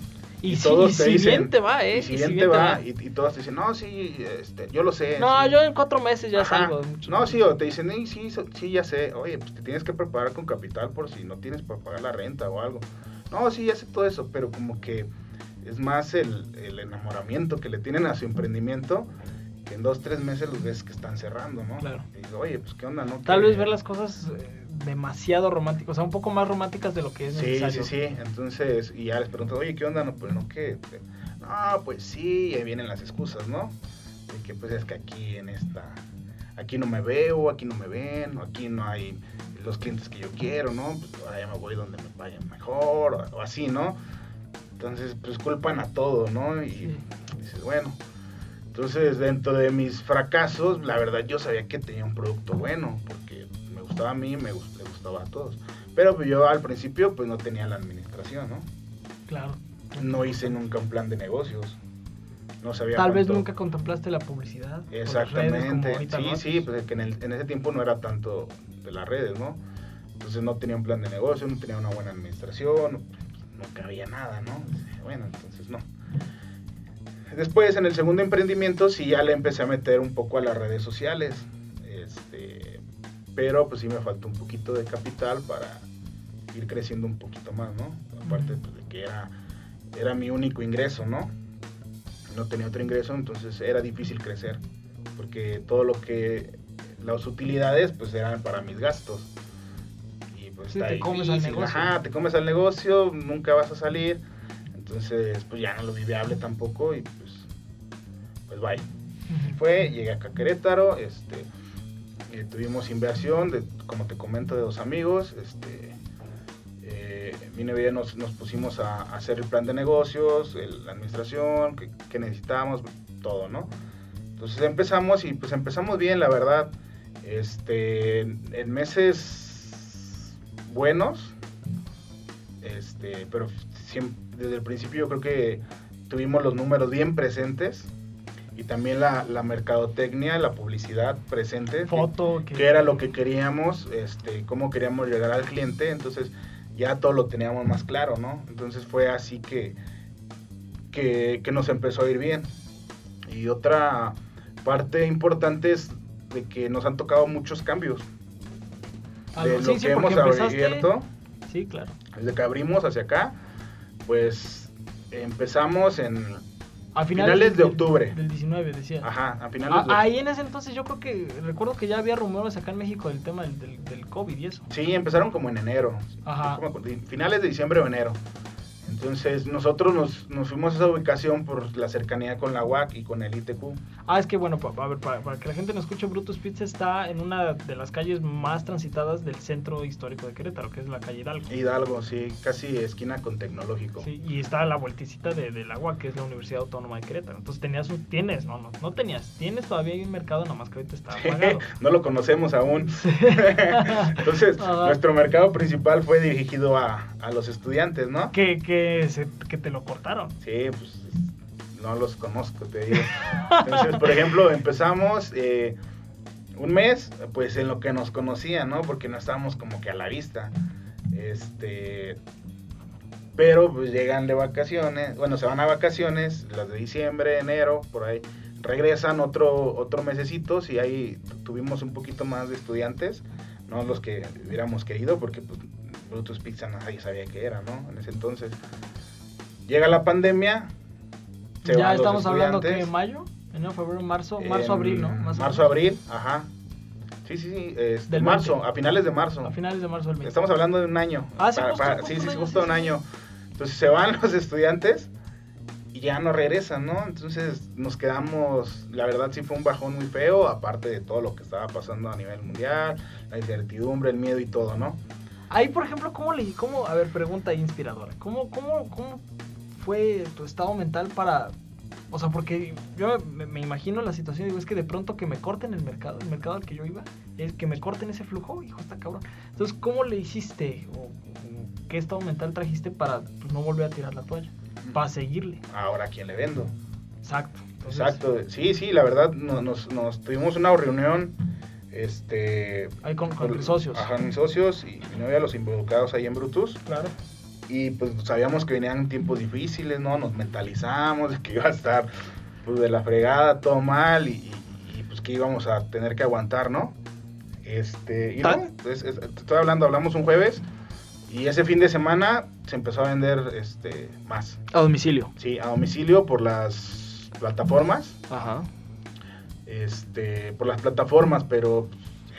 Y, todos te dicen, bien te va, ¿eh? Y si, bien, te va, Y, todos te dicen, no, sí, este, yo lo sé. No, yo en cuatro meses ya salgo. No, sí, o te dicen, sí, sí, ya sé. Oye, pues te tienes que preparar con capital por si no tienes para pagar la renta o algo. No, sí, ya sé todo eso, pero como que es más el, el enamoramiento que le tienen a su emprendimiento en dos, tres meses los ves que están cerrando, ¿no? Claro. Y digo, oye, pues qué onda, ¿no? Tal vez ver las cosas eh, demasiado románticas, o sea, un poco más románticas de lo que es sí, necesario. Sí, sí, sí. Entonces, y ya les pregunto, oye, ¿qué onda? No, pues no, ¿qué? No, pues sí, y ahí vienen las excusas, ¿no? De que pues es que aquí en esta, aquí no me veo, aquí no me ven, aquí no hay los clientes que yo quiero, ¿no? Pues ahora ya me voy donde me vayan mejor, o, así, ¿no? Entonces, pues culpan a todo, ¿no? Y, dices, bueno. Entonces, dentro de mis fracasos, la verdad yo sabía que tenía un producto bueno, porque me gustaba a mí, me le gustaba a todos. Pero pues, yo al principio pues no tenía la administración, ¿no? Claro. No hice nunca un plan de negocios. No sabía Tal vez nunca contemplaste la publicidad. Exactamente. sí, sí, pues que en, en, ese tiempo no era tanto de las redes, ¿no? Entonces no tenía un plan de negocio, no tenía una buena administración, no cabía nada, ¿no? Bueno, entonces no. Después, en el segundo emprendimiento, sí ya le empecé a meter un poco a las redes sociales. Este, pero pues sí me faltó un poquito de capital para ir creciendo un poquito más, ¿no? Aparte pues, de que era, era mi único ingreso, ¿no? No tenía otro ingreso, entonces era difícil crecer. Porque todo lo que, las utilidades, pues eran para mis gastos. Y pues te comes al negocio. Ajá, te comes al negocio, nunca vas a salir. Entonces, pues ya no lo vi viable tampoco y bye. Fue, llegué acá a Querétaro, este, eh, tuvimos inversión, de, como te comento, de dos amigos, este, eh, mi novia nos, nos pusimos a, hacer el plan de negocios, la administración, que, necesitábamos, todo, ¿no? Entonces empezamos y pues empezamos bien, la verdad, este, en meses buenos, este, pero desde el principio yo creo que tuvimos los números bien presentes y también la, la mercadotecnia, la publicidad presente. Foto. Que, era lo que queríamos, este, cómo queríamos llegar al cliente. Entonces ya todo lo teníamos más claro, ¿no? Entonces fue así que, que, nos empezó a ir bien. Y otra parte importante es de que nos han tocado muchos cambios. de lo que hemos abierto. Sí, claro. Desde que abrimos hacia acá, pues empezamos en a finales, de octubre. Del 19, decía. Ajá, a finales de Ahí en ese entonces yo creo que, recuerdo que ya había rumores acá en México del tema del, del, COVID y eso. Sí, empezaron como en enero. Ajá. finales de diciembre o enero. Entonces nosotros nos, nos, fuimos a esa ubicación por la cercanía con la UAC y con el ITQ. Ah, es que bueno, a ver, para, que la gente no escuche, Brutus Pizza está en una de las calles más transitadas del centro histórico de Querétaro, que es la calle Hidalgo. Hidalgo, sí, casi esquina con tecnológico. Sí, y está a la vuelticita de, la UAC, que es la Universidad Autónoma de Querétaro. Entonces tenías un, tienes, no, no, no tenías, tienes todavía un mercado, nada más que ahorita está apagado. no lo conocemos aún. Entonces, nuestro mercado principal fue dirigido a, a los estudiantes, ¿no? Que, que te lo cortaron. Sí, pues no los conozco, te digo. Entonces, por ejemplo, empezamos eh, un mes, pues en lo que nos conocían, ¿no? Porque no estábamos como que a la vista. Este. Pero pues llegan de vacaciones, bueno, se van a vacaciones, las de diciembre, enero, por ahí. Regresan otro, otro mesecitos y ahí tuvimos un poquito más de estudiantes, no los que hubiéramos querido, porque pues Brutus Pizza nadie sabía qué era, ¿no? En ese entonces. Llega la pandemia. ya estamos hablando que en mayo, enero, febrero, marzo, marzo, abril, ¿no? marzo, abril, ajá. Sí, sí, sí, este, marzo, a finales de marzo. A finales de marzo del Estamos hablando de un año. Ah, sí, justo, sí, sí, justo un año. Entonces se van los estudiantes y ya no regresan, ¿no? Entonces nos quedamos, la verdad sí fue un bajón muy feo, aparte de todo lo que estaba pasando a nivel mundial, la incertidumbre, el miedo y todo, ¿no? Ahí, por ejemplo, ¿cómo le, cómo, a ver, pregunta inspiradora, ¿cómo, cómo, cómo fue tu estado mental para, o sea, porque yo me, imagino la situación, digo, es que de pronto que me corten el mercado, el mercado al que yo iba, es que me corten ese flujo, hijo, está cabrón. Entonces, ¿cómo le hiciste o, qué estado mental trajiste para pues, no volver a tirar la toalla, para seguirle? Ahora, ¿a quién le vendo? Exacto. Exacto, sí, sí, la verdad, nos, nos tuvimos una reunión este ahí con, mis socios. ajá mis socios y mi novia los involucrados ahí en Brutus. Claro. Y pues sabíamos que venían tiempos difíciles no nos mentalizamos de que iba a estar pues de la fregada todo mal y, pues que íbamos a tener que aguantar no este y no estoy hablando hablamos un jueves y ese fin de semana se empezó a vender este más. A domicilio. Sí a domicilio por las plataformas. Ajá este, por las plataformas, pero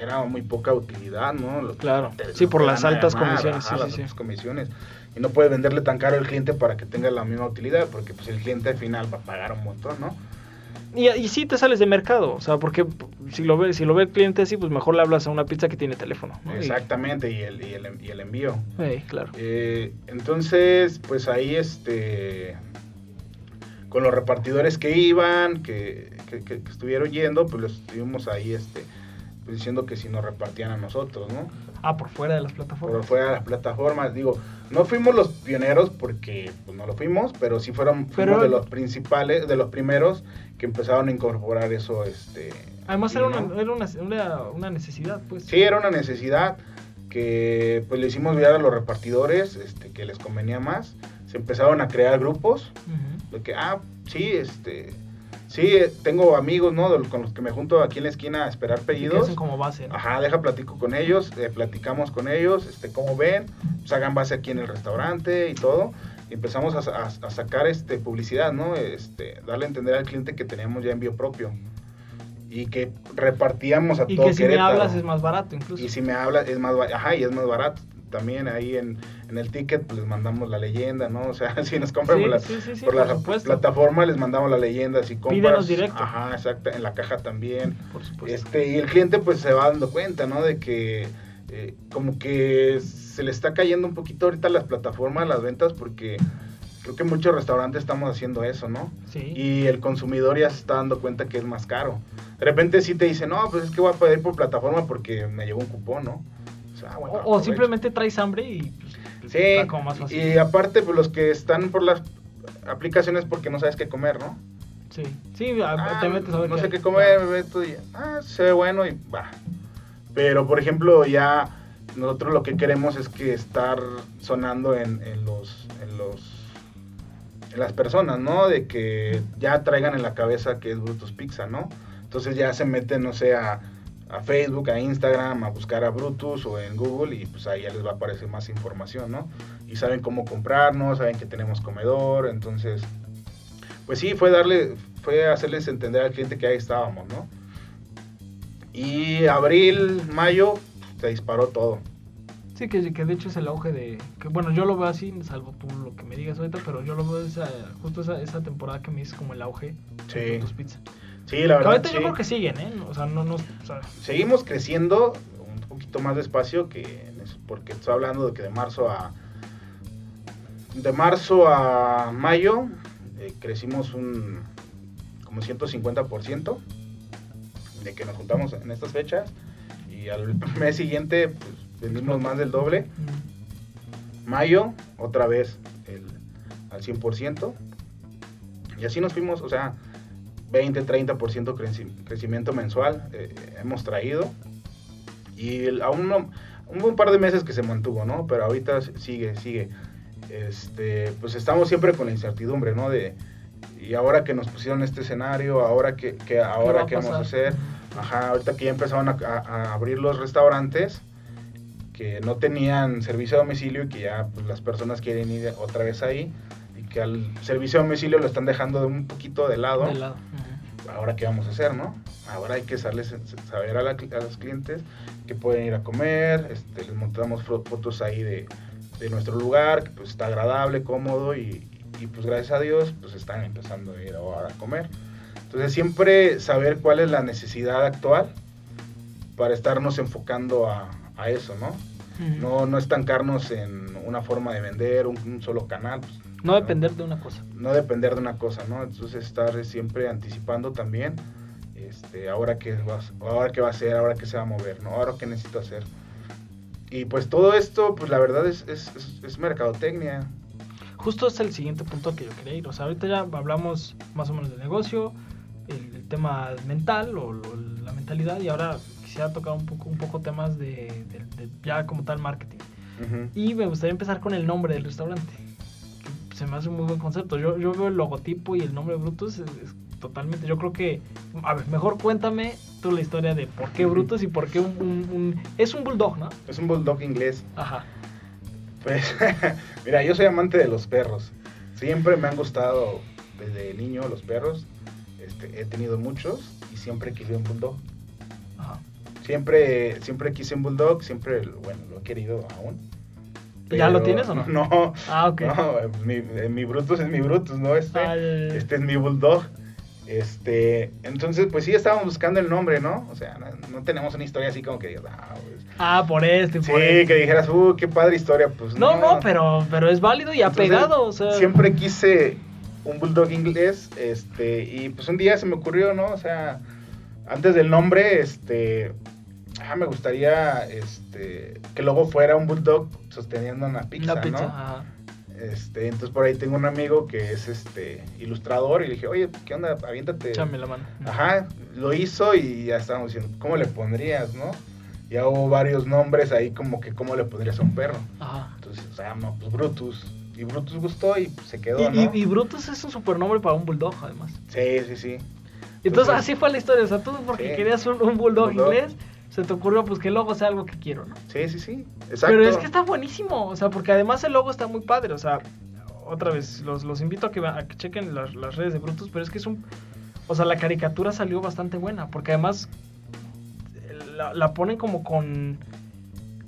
era muy poca utilidad, ¿no? claro, sí, por las altas comisiones. sí, las comisiones. Y no puedes venderle tan caro al cliente para que tenga la misma utilidad, porque pues el cliente al final va a pagar un montón, ¿no? Y, y sí te sales de mercado, o sea, porque si lo ve, si lo ve el cliente así, pues mejor le hablas a una pizza que tiene teléfono. Exactamente, y el, y el, y el envío. Sí, claro. Eh, entonces, pues ahí este con los repartidores que iban, que, que, estuvieron yendo, pues los estuvimos ahí este, pues, diciendo que si nos repartían a nosotros, ¿no? Ah, por fuera de las plataformas. Por fuera de las plataformas, digo, no fuimos los pioneros porque pues, no lo fuimos, pero sí fueron de los principales, de los primeros que empezaron a incorporar eso, este... Además era, una, era una, una, necesidad, pues. Sí, era una necesidad que pues le hicimos ver a los repartidores este, que les convenía más. Se empezaron a crear grupos de que, ah, sí, este Sí, tengo amigos, ¿no? Con los que me junto aquí en la esquina a esperar pedidos. hacen como base, Ajá, deja platico con ellos, eh, platicamos con ellos, este, cómo ven, pues hagan base aquí en el restaurante y todo. Y empezamos a, sacar este, publicidad, ¿no? Este, darle a entender al cliente que teníamos ya envío propio. Y que repartíamos a y todo que si me hablas es más barato incluso. Y si me hablas es más barato, ajá, y es más barato también ahí en, en el ticket pues, les mandamos la leyenda, ¿no? O sea, si nos compran por, la, por, la plataforma les mandamos la leyenda, si compras, directo. Ajá, exacto, en la caja también. Por supuesto. Este, y el cliente pues se va dando cuenta, ¿no? De que eh, como que se le está cayendo un poquito ahorita las plataformas, las ventas, porque creo que muchos restaurantes estamos haciendo eso, ¿no? Sí. Y el consumidor ya se está dando cuenta que es más caro. De repente sí te dice, no, pues es que voy a pedir por plataforma porque me llegó un cupón, ¿no? O, simplemente traes hambre y pues, sí, como más fácil. Y aparte, pues los que están por las aplicaciones porque no sabes qué comer, ¿no? Sí, sí, ah, te metes a ver No sé qué comer, y, ah, se ve bueno y va. Pero, por ejemplo, ya nosotros lo que queremos es que estar sonando en, en los, en los en las personas, ¿no? De que ya traigan en la cabeza que es Brutus Pizza, ¿no? Entonces ya se meten, no sé, a a Facebook, a Instagram, a buscar a Brutus o en Google y pues ahí ya les va a aparecer más información, ¿no? Y saben cómo comprarnos, saben que tenemos comedor, entonces, pues sí, fue darle, fue hacerles entender al cliente que ahí estábamos, ¿no? Y abril, mayo, se disparó todo. Sí, que, que de hecho es el auge de... Que, bueno, yo lo veo así, salvo tú lo que me digas ahorita, pero yo lo veo esa, justo esa, esa temporada que me dices como el auge de tus pizzas. Sí, la verdad. Ahorita yo creo que siguen, ¿eh? O sea, no, no Seguimos creciendo un poquito más despacio que porque estoy hablando de que de marzo a de marzo a mayo eh, crecimos un como 150% de que nos juntamos en estas fechas y al mes siguiente pues, vendimos más del doble. Mayo otra vez el, al 100% y así nos fuimos, o sea, 20, 30% crecimiento mensual eh, hemos traído. Y aún no, un par de meses que se mantuvo, ¿no? Pero ahorita sigue, sigue. Este, pues estamos siempre con la incertidumbre, ¿no? De, y ahora que nos pusieron este escenario, ahora que, que ahora ¿Qué, vamos a hacer, ajá, ahorita que ya empezaron a, abrir los restaurantes, que no tenían servicio a domicilio y que ya pues, las personas quieren ir otra vez ahí, que al servicio a domicilio lo están dejando de un poquito de lado. Ahora, ¿qué vamos a hacer, no? Ahora hay que saber a, los clientes que pueden ir a comer, este, les montamos fotos ahí de, nuestro lugar, que pues está agradable, cómodo y, pues gracias a Dios pues están empezando a ir ahora a comer. Entonces siempre saber cuál es la necesidad actual para estarnos enfocando a, eso, ¿no? no, no estancarnos en una forma de vender, un, solo canal. Pues, no depender de una cosa. No depender de una cosa, ¿no? Entonces estar siempre anticipando también, este, ahora qué va, ahora qué va a hacer, ahora qué se va a mover, ¿no? Ahora qué necesito hacer. Y pues todo esto, pues la verdad es, es, es, mercadotecnia. Justo es el siguiente punto que yo quería ir. O sea, ahorita ya hablamos más o menos de negocio, el, tema mental o, la mentalidad, y ahora quisiera tocar un poco, un poco temas de, ya como tal marketing. Y me gustaría empezar con el nombre del restaurante se me hace un muy buen concepto. Yo, yo veo el logotipo y el nombre Brutus es, totalmente. Yo creo que. A ver, mejor cuéntame tú la historia de por qué Brutus y por qué un, Es un bulldog, ¿no? Es un bulldog inglés. Ajá. Pues, mira, yo soy amante de los perros. Siempre me han gustado desde niño los perros. Este, he tenido muchos y siempre quise un bulldog. Ajá. Siempre, siempre quise un bulldog, siempre, bueno, lo he querido aún ¿Ya lo tienes o no? No. Ah, ok. No, mi, mi Brutus es mi Brutus, ¿no? Este, ah, este es mi Bulldog. Este, entonces, pues sí, estábamos buscando el nombre, ¿no? O sea, no, tenemos una historia así como que digas, ah, pues, ah por este, sí, que dijeras, uh, qué padre historia, pues no. No, no, pero, pero es válido y apegado, o sea. Siempre quise un bulldog inglés, este, y pues un día se me ocurrió, ¿no? O sea, antes del nombre, este, ah, me gustaría, este, que luego fuera un bulldog sosteniendo una pizza, ¿no? Este, entonces por ahí tengo un amigo que es este ilustrador y le dije, oye, ¿qué onda? Aviéntate. Échame la mano. Ajá, lo hizo y ya estábamos diciendo, ¿cómo le pondrías, no? Ya hubo varios nombres ahí como que cómo le pondrías a un perro. Ajá. Entonces, o sea, no, pues Brutus. Y Brutus gustó y se quedó, y, ¿no? y, Brutus es un supernombre para un bulldog, además. Sí, sí, sí. Entonces, así fue la historia. O sea, tú porque querías un, bulldog, inglés, se te ocurrió pues que el logo sea algo que quiero, ¿no? Sí, sí, sí. Exacto. Pero es que está buenísimo. O sea, porque además el logo está muy padre. O sea, otra vez, los, los invito a que, a que chequen las, las redes de Brutus, pero es que es un... O sea, la caricatura salió bastante buena, porque además la, la ponen como con...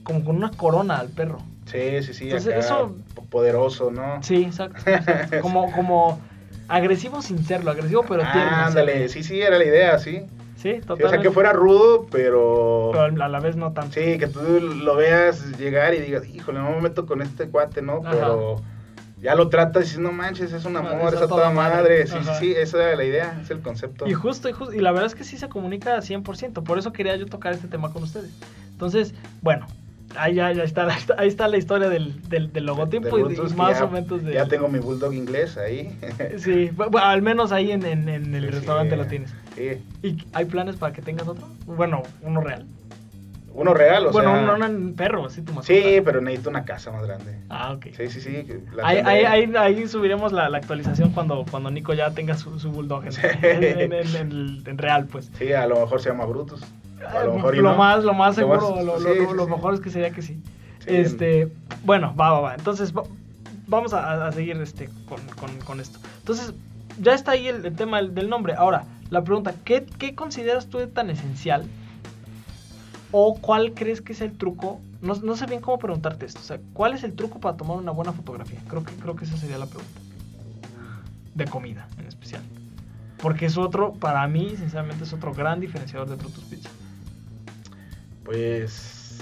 Como con una corona al perro. Sí, sí, sí. eso... Poderoso, ¿no? Sí, exacto. como, como agresivo sin serlo, agresivo pero tierno. Ándale, sí, sí, era la idea, sí. Sí, totalmente. o sea, que fuera rudo, pero... Pero a la vez no tanto. Sí, que tú lo veas llegar y digas, híjole, no me meto con este cuate, ¿no? Pero ya lo tratas y dices, no manches, es un amor, es a toda madre. Sí, sí, sí, esa era la idea, es el concepto. Y justo, y justo, y la verdad es que sí se comunica 100%, por eso quería yo tocar este tema con ustedes. Entonces, bueno, ahí ya, ya está, ahí está la historia del, del, logotipo y, más o menos de... Ya tengo mi bulldog inglés ahí. sí, bueno, al menos ahí en, en, el restaurante lo tienes. Sí. ¿Y hay planes para que tengas otro? Bueno, uno real. Uno real, o sea. Bueno, un perro, así tu mascota. Sí, pero necesito una casa más grande. Ah, ok. Sí, sí, sí. Ahí, ahí, ahí, subiremos la, la, actualización cuando, cuando Nico ya tenga su, su bulldog en, en, real, pues. Sí, a lo mejor se llama Brutus. A lo, mejor lo más, lo más seguro, lo, lo, lo, mejor es que sería que sí. este, bueno, va, va, va. Entonces, vamos a, a, seguir este, con, con, con, esto. Entonces, ya está ahí el, el tema del, del, nombre. Ahora, la pregunta, ¿qué, ¿qué consideras tú tan esencial ¿O cuál crees que es el truco? No, no, sé bien cómo preguntarte esto. O sea, ¿cuál es el truco para tomar una buena fotografía? Creo que, creo que esa sería la pregunta. De comida, en especial. Porque es otro, para mí, sinceramente, es otro gran diferenciador de Brutus Pizza. Pues.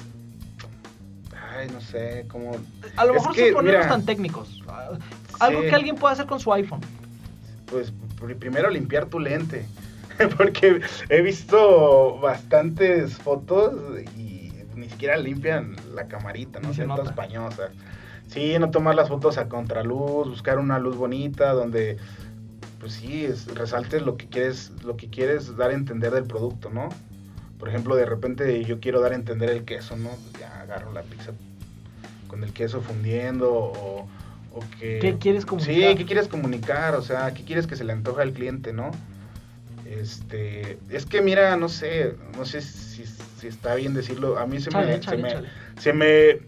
Ay, no sé, cómo. A lo mejor que, ponernos tan técnicos. Algo que alguien pueda hacer con su iPhone. Pues primero limpiar tu lente. porque he visto bastantes fotos y ni siquiera limpian la camarita, ¿no? Se nota. españosa. Sí, no tomar las fotos a contraluz, buscar una luz bonita donde, pues sí, es, resaltes lo que quieres, lo que quieres dar a entender del producto, ¿no? Por ejemplo, de repente yo quiero dar a entender el queso, ¿no? Ya agarro la pizza con el queso fundiendo o, o que... ¿Qué quieres comunicar? Sí, ¿qué quieres comunicar? O sea, ¿qué quieres que se le antoje al cliente, no? Este, es que mira, no sé, no sé si, está bien decirlo, a mí se, me, se, me, se, me,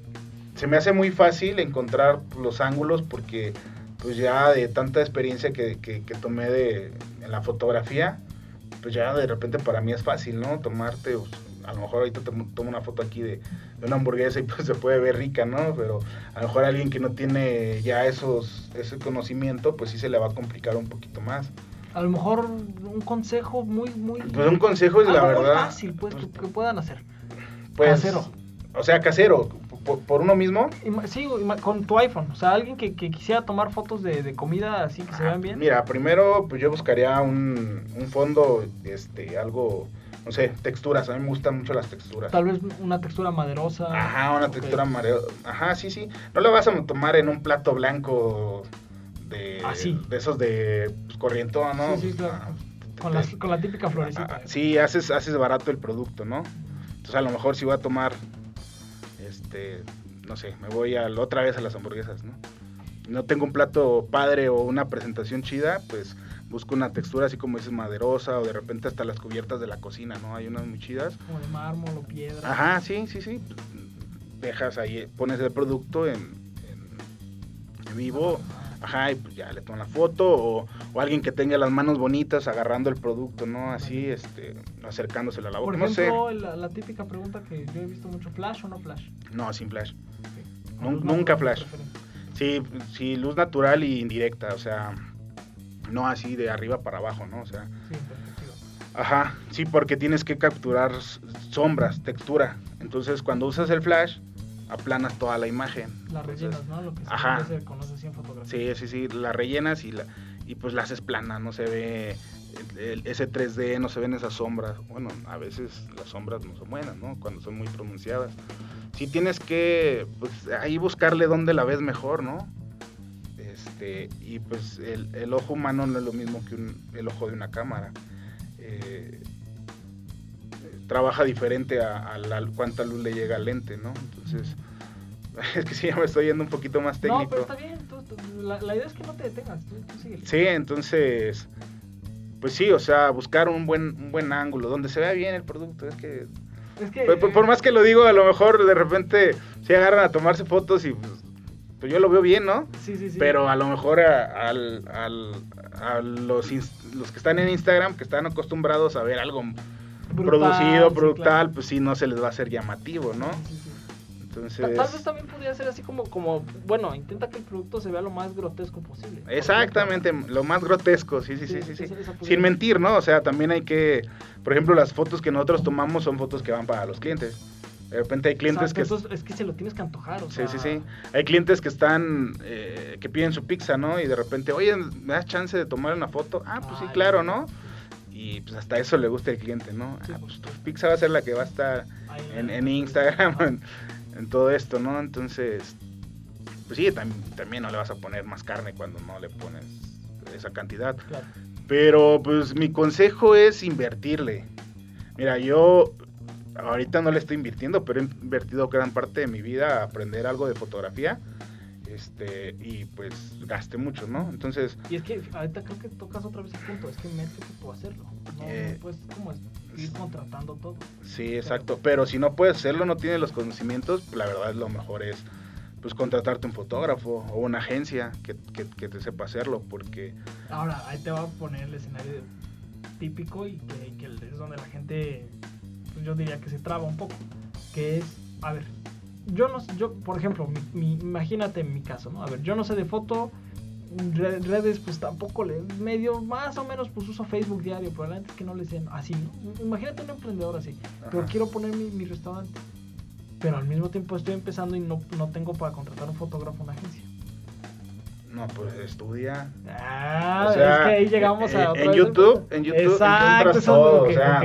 se me hace muy fácil encontrar los ángulos porque pues ya de tanta experiencia que, que, tomé de, en la fotografía, pues ya de repente para mí es fácil, ¿no? Tomarte, pues, a lo mejor ahorita tomo una foto aquí de, de, una hamburguesa y pues se puede ver rica, ¿no? Pero a lo mejor alguien que no tiene ya esos, ese conocimiento, pues sí se le va a complicar un poquito más a lo mejor un consejo muy, muy... Pues un consejo es la verdad... fácil, pues, que, puedan hacer. Pues, casero. O sea, casero, por, uno mismo. Sí, con tu iPhone. O sea, alguien que, quisiera tomar fotos de, comida así que se vean bien. Mira, primero, pues yo buscaría un, un fondo, este, algo no sé, texturas, a mí me gustan mucho las texturas. Tal vez una textura maderosa. Ajá, una textura maderosa. Ajá, sí, sí. No lo vas a tomar en un plato blanco de, ah, de esos de pues, corrientón, ¿no? Sí, sí, claro. Ah, con, la, con la típica florecita. Ah, sí, haces, haces barato el producto, ¿no? Entonces a lo mejor si voy a tomar, este, no sé, me voy a, otra vez a las hamburguesas, ¿no? No tengo un plato padre o una presentación chida, pues busco una textura así como dices maderosa o de repente hasta las cubiertas de la cocina, ¿no? Hay unas muy chidas. Como de mármol o piedra. Ajá, sí, sí, sí. Dejas ahí, pones el producto en, en vivo ajá, y pues ya le toman la foto, o, alguien que tenga las manos bonitas agarrando el producto, ¿no? Así, este, acercándoselo a la boca. Por ejemplo, no la, típica pregunta que yo he visto mucho, ¿flash o no flash? No, sin flash. nunca flash. Sí, sí, luz natural y indirecta, o sea, no así de arriba para abajo, ¿no? O sea. Sí, Ajá, sí, porque tienes que capturar sombras, textura. Entonces, cuando usas el flash, aplanas toda la imagen. La rellenas, ¿no? Lo que se, conoce así en fotografía. Sí, sí, sí, la rellenas y, la, y pues la haces plana, no se ve ese 3D, no se ven esas sombras. Bueno, a veces las sombras no son buenas, ¿no? Cuando son muy pronunciadas. Sí tienes que, pues ahí buscarle dónde la ves mejor, ¿no? Este, y pues el, ojo humano no es lo mismo que el ojo de una cámara. Eh, trabaja diferente a, la, cuánta luz le llega al lente, ¿no? Entonces, es que sí, ya me estoy yendo un poquito más técnico. No, pero está bien, la, idea es que no te detengas, tú, Sí, entonces, pues sí, o sea, buscar un buen, un buen ángulo, donde se vea bien el producto, es que... Es que por, más que lo digo, a lo mejor de repente se agarran a tomarse fotos y pues, pues yo lo veo bien, ¿no? Sí, sí, sí. Pero a lo mejor a, los, los que están en Instagram, que están acostumbrados a ver algo producido, brutal, pues sí, no se les va a hacer llamativo, ¿no? Entonces... Tal vez también podría ser así como, como, bueno, intenta que el producto se vea lo más grotesco posible. Exactamente, lo más grotesco, sí, sí, sí, sí. sí. Sin mentir, ¿no? O sea, también hay que, por ejemplo, las fotos que nosotros tomamos son fotos que van para los clientes. De repente hay clientes que... es que se lo tienes que antojar, o sea... Sí, sí, sí. Hay clientes que están, eh, que piden su pizza, ¿no? Y de repente, oye, ¿me das chance de tomar una foto? Ah, pues sí, claro, ¿no? Y pues hasta eso le gusta el cliente, ¿no? Ah, pues tu pizza va a ser la que va a estar en, Instagram, en, todo esto, ¿no? Entonces, pues sí, también, no le vas a poner más carne cuando no le pones esa cantidad. Pero pues mi consejo es invertirle. Mira, yo ahorita no le estoy invirtiendo, pero he invertido gran parte de mi vida a aprender algo de fotografía este y pues gaste mucho, ¿no? Entonces... Y es que ahorita creo que tocas otra vez el punto, es que tú a hacerlo, no, eh, puedes como ir contratando todo. Sí, exacto, pero si no puedes hacerlo, no tienes los conocimientos, la verdad lo mejor es pues contratarte un fotógrafo o una agencia que, que, te sepa hacerlo, porque... Ahora, ahí te va a poner el escenario típico y que, que es donde la gente, pues yo diría que se traba un poco, que es, a ver, yo no yo, por ejemplo, mi, imagínate en mi caso, ¿no? A ver, yo no sé de foto, redes pues tampoco le medio más o menos pues uso Facebook diario probablemente es que no le sé así ¿no? imagínate un emprendedor así pero quiero poner mi, restaurante pero al mismo tiempo estoy empezando y no, no tengo para contratar un fotógrafo una agencia no, pues estudia. Ah, es que ahí llegamos a en, YouTube, en YouTube encuentras todo, o sea,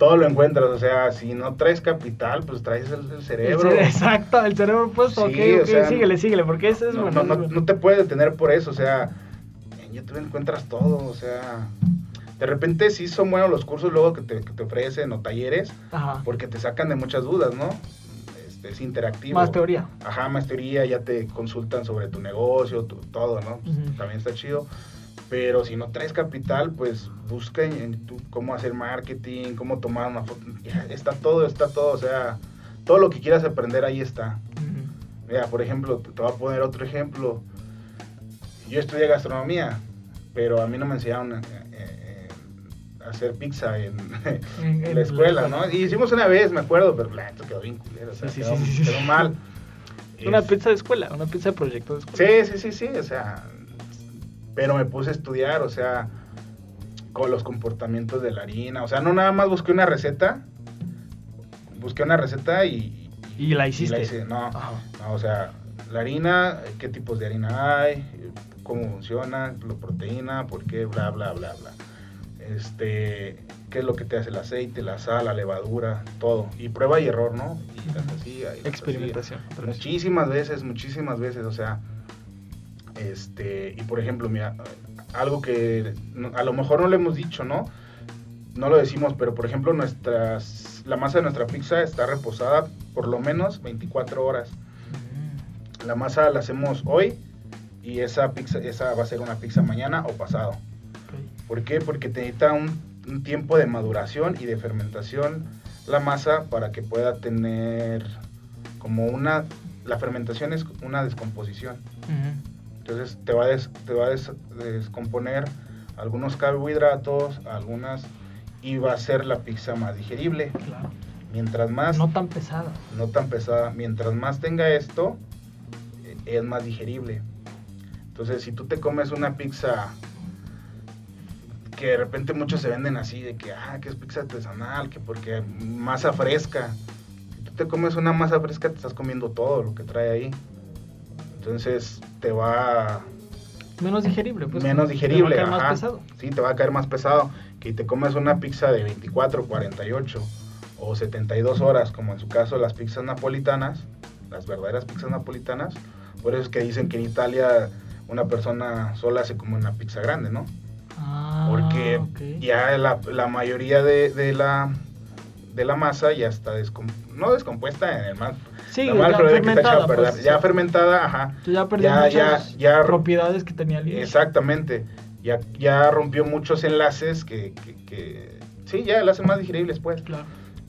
todo lo encuentras, o sea, si no traes capital, pues traes el, cerebro. exacto, el cerebro puesto, sí, ok, okay síguele, síguele, porque ese es no, bueno. No, no, te puedes detener por eso, o sea, en YouTube encuentras todo, o sea, de repente sí son buenos los cursos luego que te, que te ofrecen o talleres, porque te sacan de muchas dudas, ¿no? es interactivo. Más teoría. Ajá, más teoría, ya te consultan sobre tu negocio, todo, ¿no? Pues, también está chido. Pero si no traes capital, pues busca en, cómo hacer marketing, cómo tomar una foto. está todo, está todo. O sea, todo lo que quieras aprender ahí está. Mira, por ejemplo, te voy a poner otro ejemplo. Yo estudié gastronomía, pero a mí no me enseñaron eh, hacer pizza en, la escuela, ¿no? Y hicimos una vez, me acuerdo, pero esto quedó bien culero, o sea, quedó, mal. Una pizza de escuela, una pizza de proyecto de escuela. Sí, sí, sí, sí, o sea, pero me puse a estudiar, o sea, con los comportamientos de la harina, o sea, no nada más busqué una receta, busqué una receta y... Y la hiciste. hice. No, no, o sea, la harina, qué tipos de harina hay, cómo funciona, la proteína, por qué, bla, bla, bla, bla este, qué es lo que te hace el aceite, la sal, la levadura, todo. Y prueba y error, ¿no? Y Experimentación. Muchísimas veces, muchísimas veces, o sea, este, y por ejemplo, mira, algo que a lo mejor no le hemos dicho, ¿no? No lo decimos, pero por ejemplo, nuestras, la masa de nuestra pizza está reposada por lo menos 24 horas. Mm. La masa la hacemos hoy y esa pizza, esa va a ser una pizza mañana o pasado. ¿Por qué? Porque necesita un, un, tiempo de maduración y de fermentación la masa para que pueda tener como una... La fermentación es una descomposición. Entonces te va, a te va a descomponer algunos carbohidratos, algunas... y va a ser la pizza más digerible. Claro. Mientras más... No tan pesada. No tan pesada. Mientras más tenga esto, eh, es más digerible. Entonces, si tú te comes una pizza que de repente muchos se venden así, de que, ah, que es pizza artesanal, que porque masa fresca. Si tú te comes una masa fresca, te estás comiendo todo lo que trae ahí. Entonces te va, Menos digerible, pues. Menos digerible, te va a caer más pesado. Sí, te va a caer más pesado. Que te comes una pizza de 24, 48 o 72 horas, como en su caso las pizzas napolitanas, las verdaderas pizzas napolitanas. Por eso es que dicen que en Italia una persona sola hace como una pizza grande, ¿no? Ah, Porque ya la, la mayoría de, de, la, de la masa ya está no descompuesta en el más Sí, ya, fermentada, pues, ya fermentada, ajá. Ya perdió muchas ya, propiedades que tenía el Exactamente. Ya, ya rompió muchos enlaces que, que, que sí, ya las hacen más digeribles, pues. Claro.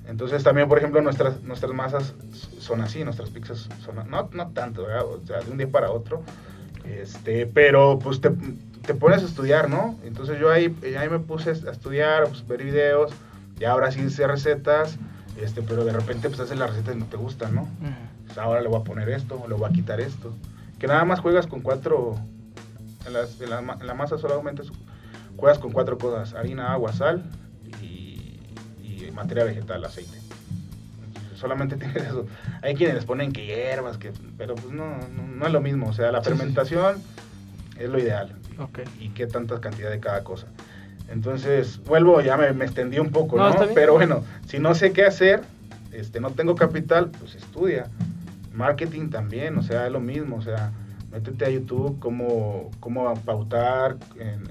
Entonces también, por ejemplo, nuestras, nuestras masas son así, nuestras pizzas son, no, no tanto, o sea, de un día para otro, este, pero pues te, te, pones a estudiar, ¿no? Entonces yo ahí, ahí me puse a estudiar, pues, ver videos, y ahora sí hice recetas, este, pero de repente pues haces la receta y no te gusta, ¿no? Pues, ahora le voy a poner esto, le voy a quitar esto. Que nada más juegas con cuatro, en, la, masa solamente juegas con cuatro cosas, harina, agua, sal y, y materia vegetal, aceite. Solamente tienes eso. Hay quienes les ponen que hierbas, que, pero pues no, no, es lo mismo. O sea, la fermentación es lo ideal. Okay. Y qué tanta cantidad de cada cosa. Entonces, vuelvo, ya me, extendí un poco, ¿no? Pero bueno, si no sé qué hacer, este, no tengo capital, pues estudia. Marketing también, o sea, es lo mismo, o sea, métete a YouTube, cómo, cómo pautar en,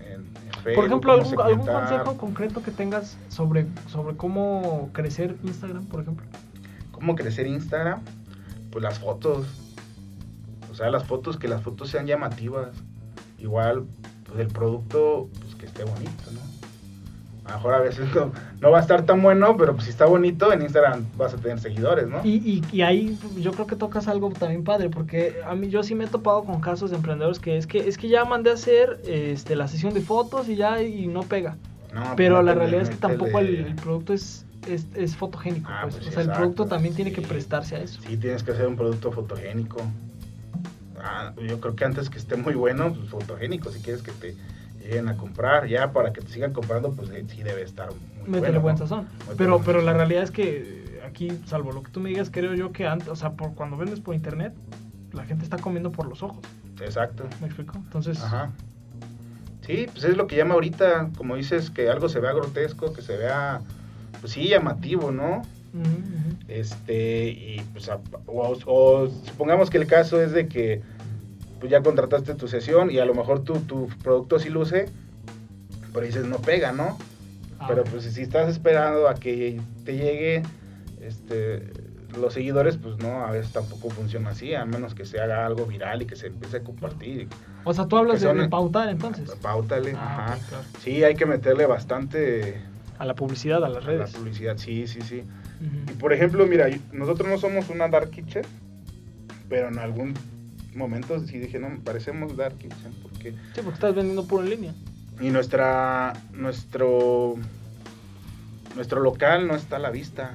Facebook. Por ejemplo, algún, algún, consejo concreto que tengas sobre, sobre cómo crecer Instagram, por ejemplo? ¿Cómo crecer Instagram? Pues las fotos. O sea, las fotos, que las fotos sean llamativas. Igual, pues el producto, pues que esté bonito, ¿no? A lo mejor a veces no, va a estar tan bueno, pero pues si está bonito, en Instagram vas a tener seguidores, ¿no? Y, y, ahí yo creo que tocas algo también padre, porque a mí yo sí me he topado con casos de emprendedores que es que es que ya mandé a hacer este, la sesión de fotos y ya y no pega. Pues pero la realidad es que tampoco el, producto es, es, fotogénico. Ah, pues. Pues o sea, el producto también tiene que prestarse a eso. Sí, tienes que hacer un producto fotogénico. Ah, yo creo que antes que esté muy bueno, pues fotogénico, si quieres que te lleguen a comprar, ya para que te sigan comprando, pues eh, sí debe estar muy Métele buen sazón. Pero, pero la realidad es que aquí, salvo lo que tú me digas, creo yo que antes, o sea, por cuando vendes por internet, la gente está comiendo por los ojos. Exacto. ¿Me explico? Entonces... Ajá. Sí, pues es lo que llama ahorita, como dices, que algo se vea grotesco, que se vea, pues sí, llamativo, ¿no? Este, y pues, o supongamos que el caso es de que pues ya contrataste tu sesión y a lo mejor tu, tu producto sí luce, pero dices no pega, ¿no? Ah, pero pues si estás esperando a que te llegue este, los seguidores, pues no, a veces tampoco funciona así, a menos que se haga algo viral y que se empiece a compartir. O sea, tú hablas de, pautar entonces. Pautale, ah, ajá. Sí, hay que meterle bastante... A la publicidad, a las redes. A la publicidad, sí, sí, sí. Y por ejemplo, mira, nosotros no somos una dark kitchen, pero en algún momentos sí dije, no, parecemos Dark Kitchen, porque... Sí, porque estás vendiendo puro en línea. Y nuestra, nuestro, nuestro local no está a la vista.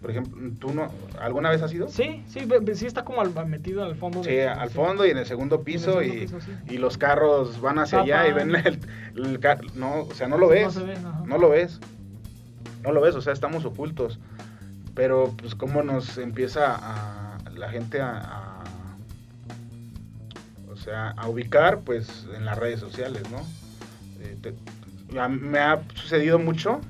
Por ejemplo, ¿tú no, alguna vez has ido? Sí, sí, sí está como metido al fondo. Sí, al fondo y en el segundo piso, y, y, los carros van hacia allá y ven el, el, no, o sea, no lo ves, no, lo ves, no lo ves, o sea, estamos ocultos, pero pues cómo nos empieza a, la gente a sea, a ubicar pues en las redes sociales, ¿no? Eh, me ha sucedido mucho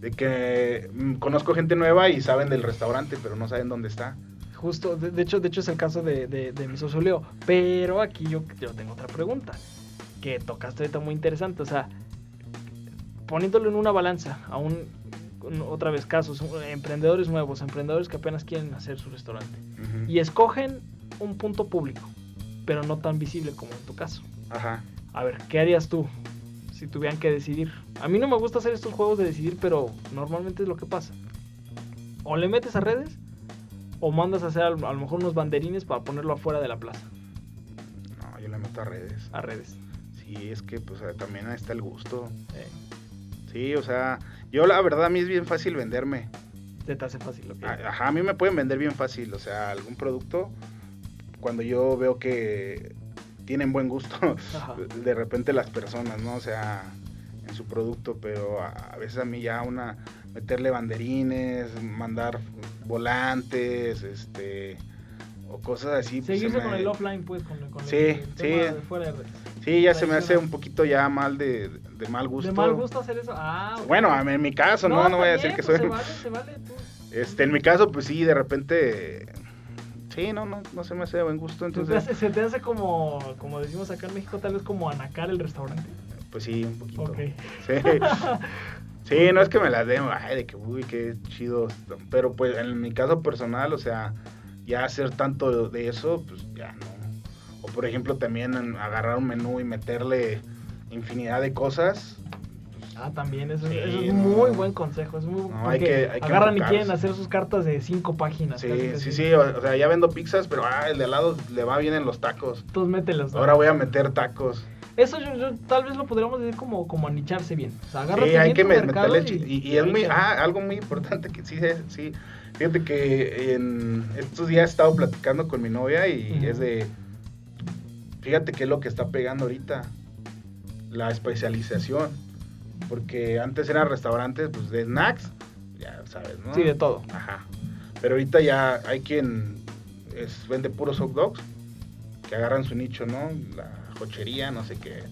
de que mm, conozco gente nueva y saben del restaurante, pero no saben dónde está. Justo, de, hecho, de hecho es el caso de, de, mi socio Leo. Pero aquí yo, yo tengo otra pregunta que tocaste ahorita muy interesante. O sea, poniéndolo en una balanza a un, otra vez casos, emprendedores nuevos, emprendedores que apenas quieren hacer su restaurante y escogen un punto público pero no tan visible como en tu caso. Ajá. A ver, ¿qué harías tú si tuvieran que decidir? A mí no me gusta hacer estos juegos de decidir, pero normalmente es lo que pasa. O le metes a redes o mandas a hacer a lo mejor unos banderines para ponerlo afuera de la plaza. No, yo le meto a redes. A redes. Sí, es que pues también ahí está el gusto. Sí, o sea, yo la verdad a mí es bien fácil venderme. Te, te hace fácil lo que Ajá, a mí me pueden vender bien fácil, o sea, algún producto cuando yo veo que tienen buen gusto de repente las personas, ¿no? O sea, en su producto, pero a, veces a mí ya una meterle banderines, mandar volantes, este o cosas así. Seguirse con el offline, pues, con, sí, sí. fuera Sí, ya se me hace un poquito ya mal de, de mal gusto. ¿De mal gusto hacer eso? Ah, Bueno, en mi caso, no, no, voy a decir que pues soy... Se vale, se vale, tú. Este, en mi caso, pues sí, de repente... Sí, no, no, no se me hace de buen gusto, entonces... ¿Se te hace, se te hace como, como decimos acá en México, tal vez como anacar el restaurante? Pues sí, un poquito. Ok. Sí. Sí, no es que me las den, ay, de que, uy, qué chido. Pero pues en mi caso personal, o sea, ya hacer tanto de eso, pues ya no. O por ejemplo también agarrar un menú y meterle infinidad de cosas. Ah, también, eso, Sí, eso es no. muy buen consejo. Es muy, No, hay que- hay que agarran y quieren hacer sus cartas de cinco páginas. Sí, casi, sí, sí, o, o sea, ya vendo pizzas, pero ah, el de al lado le va bien en los tacos. Entonces mételos. ¿no? Ahora voy a meter tacos. Eso yo, yo tal vez lo podríamos decir como, como anicharse bien. O sea, agárrate Sí, hay que meterle. chi- Y, y es muy. Ah, algo muy importante que sí, sí. Fíjate que en estos días he estado platicando con mi novia y es de. Fíjate qué es lo que está pegando ahorita. La especialización. Porque antes eran restaurantes pues, de snacks. Ya sabes, ¿no? Sí, de todo. Ajá. Pero ahorita ya hay quien es, vende puros hot dogs. Que agarran su nicho, ¿no? La jochería, no sé qué.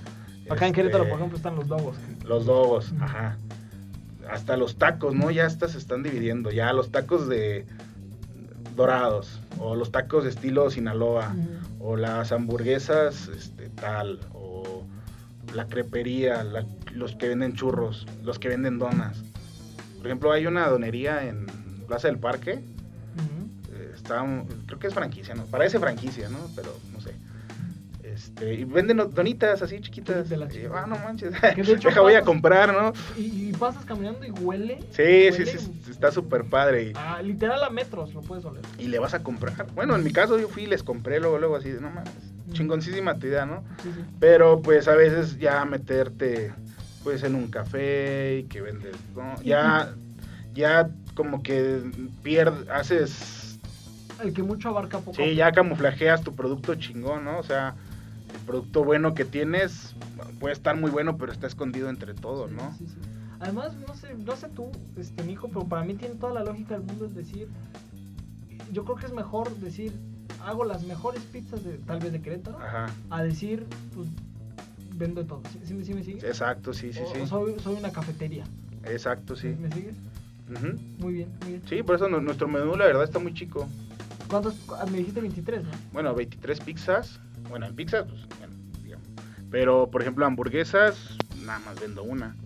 Acá en Este, Querétaro, por ejemplo, están los dogos. los dogos, ajá. Hasta los tacos, ¿no? Ya hasta se están dividiendo. Ya los tacos de dorados. O los tacos de estilo Sinaloa. O las hamburguesas, este, tal. O la crepería. la- los que venden churros. Los que venden donas. Por ejemplo, hay una donería en Plaza del Parque. Eh, Está, creo que es franquicia, ¿no? Parece franquicia, ¿no? Pero no sé. Este, y venden donitas así chiquitas. De las chiquitas. ah, no manches. De hecho Deja, voy a comprar, ¿no? Y, y pasas caminando y huele. Sí, sí, huele sí, está súper padre. Y, a- literal a metros lo puedes oler. y le vas a comprar. Bueno, en mi caso yo fui y les compré luego, luego así, no mames, chingoncísima tu idea, ¿no? Sí, sí. Pero pues a veces ya meterte pues en un café y que vendes, ¿no? Ya, ya como que pierdes, haces, El que mucho abarca poco. sí, ya camuflajeas tu producto chingón, ¿no? O sea, el producto bueno que tienes puede estar muy bueno, pero está escondido entre todo, ¿no? sí, sí. Además, no sé, no sé tú, este, mi hijo, pero para mí tiene toda la lógica del mundo es decir, yo creo que es mejor decir, hago las mejores pizzas de tal vez de Querétaro, Ajá, a decir, pues, vendo de todo. ¿Sí, sí, me- sí me sigues? exacto, sí, sí, O- sí. o soy, soy una cafetería. Exacto, sí. ¿Me sigues? Muy bien, muy bien. Sí, por eso nu- nuestro menú la verdad está muy chico. ¿Cuántos? ah, Me dijiste 23, ¿no? Bueno, 23 pizzas. Bueno, en pizzas, pues, bueno, digamos. Pero, por ejemplo, hamburguesas, nada más vendo una.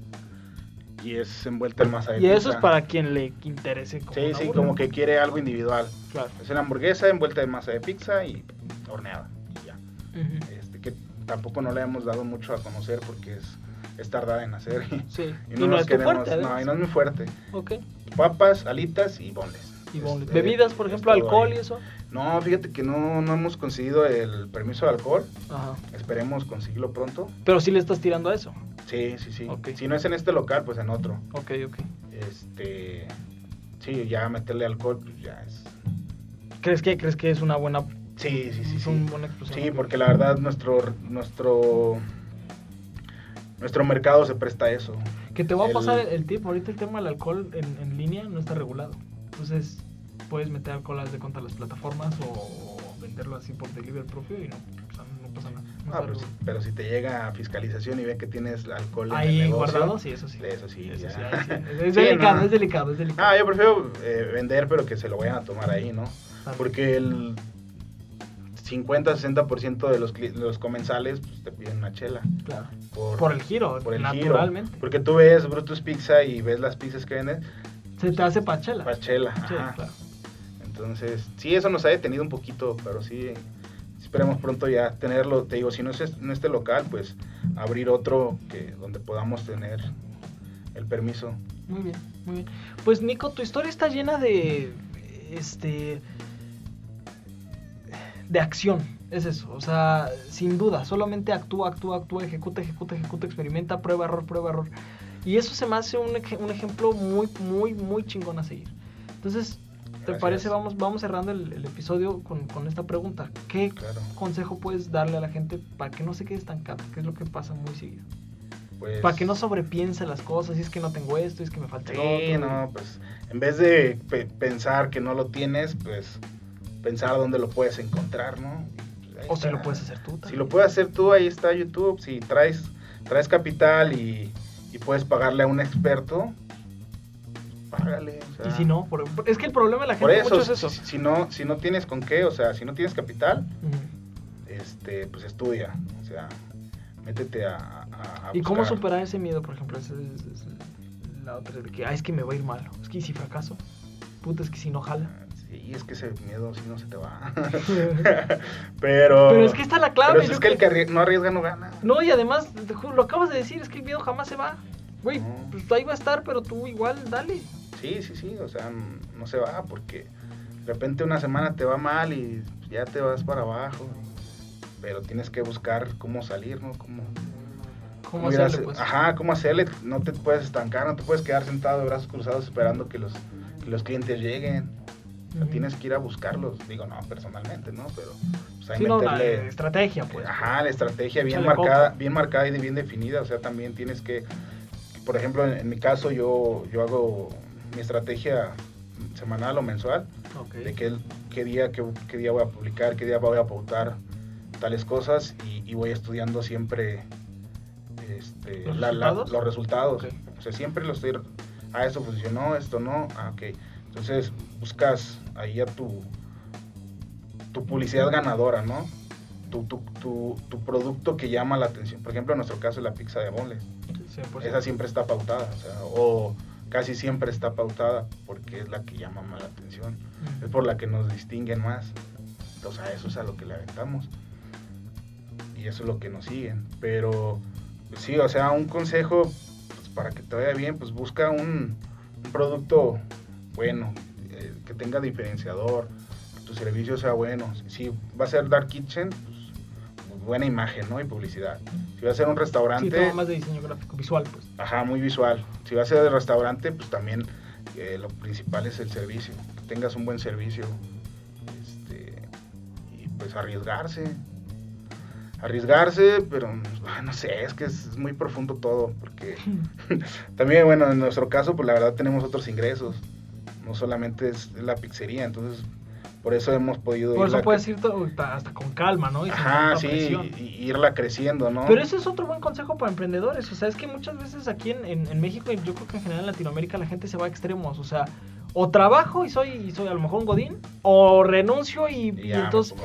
Y es envuelta en masa de Y eso pizza. es para quien le interese. Como Sí, sí, como que quiere algo individual. Claro. Es una hamburguesa envuelta en masa de pizza y horneada. y ya. Que tampoco no le hemos dado mucho a conocer porque es, es tardada en hacer. Y, Sí. y Y no, no, nos es queremos. fuerte, no, además. y no es muy fuerte. Ok. Papas, alitas y bonles. Y bonles. Este, Bebidas, por ejemplo, alcohol ahí. y eso. No, fíjate que no, no hemos conseguido el permiso de alcohol. Ajá. Esperemos conseguirlo pronto. Pero sí le estás tirando a eso. Sí, sí, sí. Ok. Si no es en este local, pues en otro. Ok, ok. Este. Sí, ya meterle alcohol, pues ya es. ¿Crees que, ¿Crees que es una buena, Sí, sí, sí. es Sí, un buena explosión? sí porque la verdad nuestro, nuestro, nuestro mercado se presta a eso. Que te voy a el- pasar el, tip. Ahorita el tema del alcohol en, en línea no está regulado. Entonces, puedes meter alcohol de contra las plataformas o venderlo así por delivery propio y no, o sea, no pasa nada. No Ah, pero, si, regulado. pero si te llega a fiscalización y ve que tienes alcohol en el Ahí negocio, guardado, sí, eso sí. Eso sí, Eso sí, ahí sí. Es Sí, delicado, no. es delicado, es delicado. Ah, yo prefiero eh, vender, pero que se lo vayan a tomar ahí, ¿no? Porque el 50-60% de los, cli- de los comensales pues, te piden una chela. Claro. Por, Por el giro, por el giro. naturalmente. Porque tú ves Brutus Pizza y ves las pizzas que venden, Se te hace pachela. pachela. Sí, ajá. claro. Entonces, sí, eso nos ha detenido un poquito, pero sí, esperemos pronto ya tenerlo. Te digo, si no es en este local, pues abrir otro que donde podamos tener el permiso. Muy bien, muy bien. Pues Nico, tu historia está llena de este de acción, es eso, o sea, sin duda, solamente actúa, actúa, actúa, ejecuta, ejecuta, ejecuta, experimenta, prueba, error, prueba, error. Y eso se me hace un, un ejemplo muy, muy, muy chingón a seguir. Entonces, ¿te Gracias. parece? Vamos, vamos cerrando el, el episodio con, con esta pregunta. ¿Qué Claro. consejo puedes darle a la gente para que no se quede estancado? Que es lo que pasa muy seguido. Pues, Para que no sobrepiense las cosas, y es que no tengo esto, y es que me falta Sí, otro. no, pues en vez de pe- pensar que no lo tienes, pues pensar dónde lo puedes encontrar, ¿no? O si lo puedes hacer tú. Si lo puedes hacer tú, ahí está YouTube. Si traes, traes capital y, y puedes pagarle a un experto, págale. y si no, es que el problema de la gente por eso, es eso. Si, no, si no tienes con qué, o sea, si no tienes capital, este, pues estudia. O sea, métete a, a, ¿Y cómo superar ese miedo, por ejemplo? es, la otra de que, ah, es que me va a ir mal. Es que si fracaso, puta, es que si no jala. Sí, es que ese miedo si no se te va. pero. Pero es que está la clave. Pero es que, el que no arriesga no gana. No, y además, lo acabas de decir, es que el miedo jamás se va. Güey, pues ahí va a estar, pero tú igual, dale. Sí, sí, sí, o sea, no se va porque de repente una semana te va mal y ya te vas para abajo. Pero tienes que buscar cómo salir, ¿no? Cómo, ¿Cómo hacerle, pues? Ajá, cómo hacerle. No te puedes estancar, no te puedes quedar sentado de brazos cruzados esperando que los, que los clientes lleguen. Tienes que ir a buscarlos. Digo, no, personalmente, ¿no? Pero pues, hay sí, meterle... la estrategia, pues. Ajá, la estrategia bien marcada, bien marcada y bien definida. O sea, también tienes que, por ejemplo, en, mi caso yo, yo hago mi estrategia semanal o mensual de qué, qué día qué, qué, día voy a publicar, qué día voy a pautar tales cosas y, y voy estudiando siempre este, ¿Los, resultados? los, resultados? O sea, siempre lo estoy, ah, esto funcionó, esto no, ah, ok. Entonces buscas ahí a tu, tu publicidad ganadora, ¿no? Tu, tu, tu, tu, producto que llama la atención. Por ejemplo, en nuestro caso es la pizza de bonles. Esa siempre está pautada, o, sea, o casi siempre está pautada porque es la que llama más la atención. Es por la que nos distinguen más. Entonces a eso es a lo que le aventamos. Y eso es lo que nos siguen. Pero sí, o sea, un consejo pues, para que te vaya bien, pues busca un, producto bueno, que tenga diferenciador, que tu servicio sea bueno. Si va a ser Dark Kitchen, pues, buena imagen, ¿no? Y publicidad. Si va a ser un restaurante... Sí, más de diseño gráfico, visual, pues. Ajá, muy visual. Si va a ser de restaurante, pues también eh, lo principal es el servicio. Que tengas un buen servicio. Este, y pues arriesgarse arriesgarse, pero ah, no sé, es que es muy profundo todo, porque también, bueno, en nuestro caso, pues la verdad tenemos otros ingresos, no solamente es la pizzería, entonces por eso hemos podido... Por eso puedes ir hasta con calma, ¿no? Ajá, sí, y irla creciendo, ¿no? Pero ese es otro buen consejo para emprendedores, o sea, es que muchas veces aquí en, en, en México y yo creo que en general en Latinoamérica la gente se va a extremos, o sea o trabajo y soy, y soy a lo mejor un godín, o renuncio y, entonces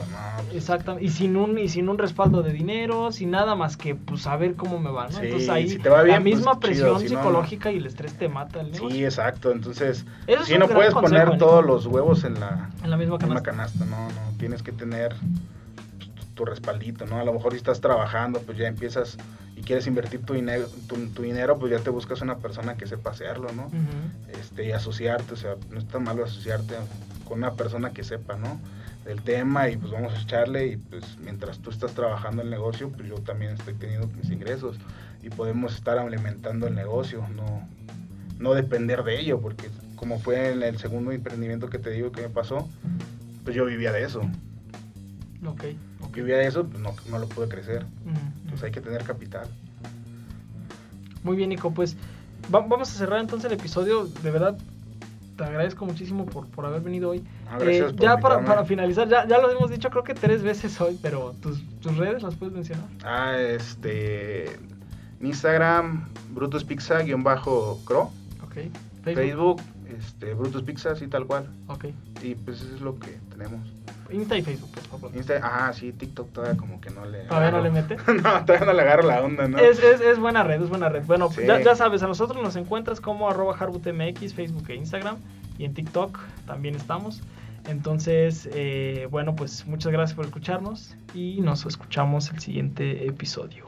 exactamente y sin un y sin un respaldo de dinero, sin nada más que pues saber cómo me va, ¿no? entonces ahí la pues, misma presión psicológica y el estrés te mata el Sí, exacto, entonces si no puedes poner todos los huevos en la en la misma canasta. canasta, no, no, tienes que tener tu respaldito, ¿no? A lo mejor si estás trabajando, pues ya empiezas y quieres invertir tu dinero, tu, dinero, pues ya te buscas una persona que sepa hacerlo, ¿no? este, y asociarte, o sea, no está malo asociarte con una persona que sepa, ¿no? Del tema y pues vamos a echarle y pues mientras tú estás trabajando el negocio, pues yo también estoy teniendo mis ingresos y podemos estar alimentando el negocio, no, no depender de ello, porque como fue en el segundo emprendimiento que te digo que me pasó, pues yo vivía de eso. Ok. Vivía de eso, pues no, no lo pude crecer. Entonces hay que tener capital. Muy bien, Nico. Pues vamos a cerrar entonces el episodio. De verdad, te agradezco muchísimo por, por haber venido hoy. Ah, eh, ya para, para, finalizar, ya, ya lo hemos dicho creo que tres veces hoy, pero tus, tus redes las puedes mencionar. Ah, este. Instagram, Brutus Pizza-Cro. Ok. Facebook. Facebook, este, Brutus Pizza, así tal cual. Ok. Y pues eso es lo que tenemos. Insta y Facebook, por favor. Insta, ah, sí, TikTok todavía como que no le. ¿Todavía no le mete? no, todavía no le agarro la onda, ¿no? Es, es, es buena red, es buena red. Bueno, ya, ya, sabes, a nosotros nos encuentras como arroba harbutmx, Facebook e Instagram. Y en TikTok también estamos. Entonces, eh, bueno, pues muchas gracias por escucharnos y nos escuchamos el siguiente episodio.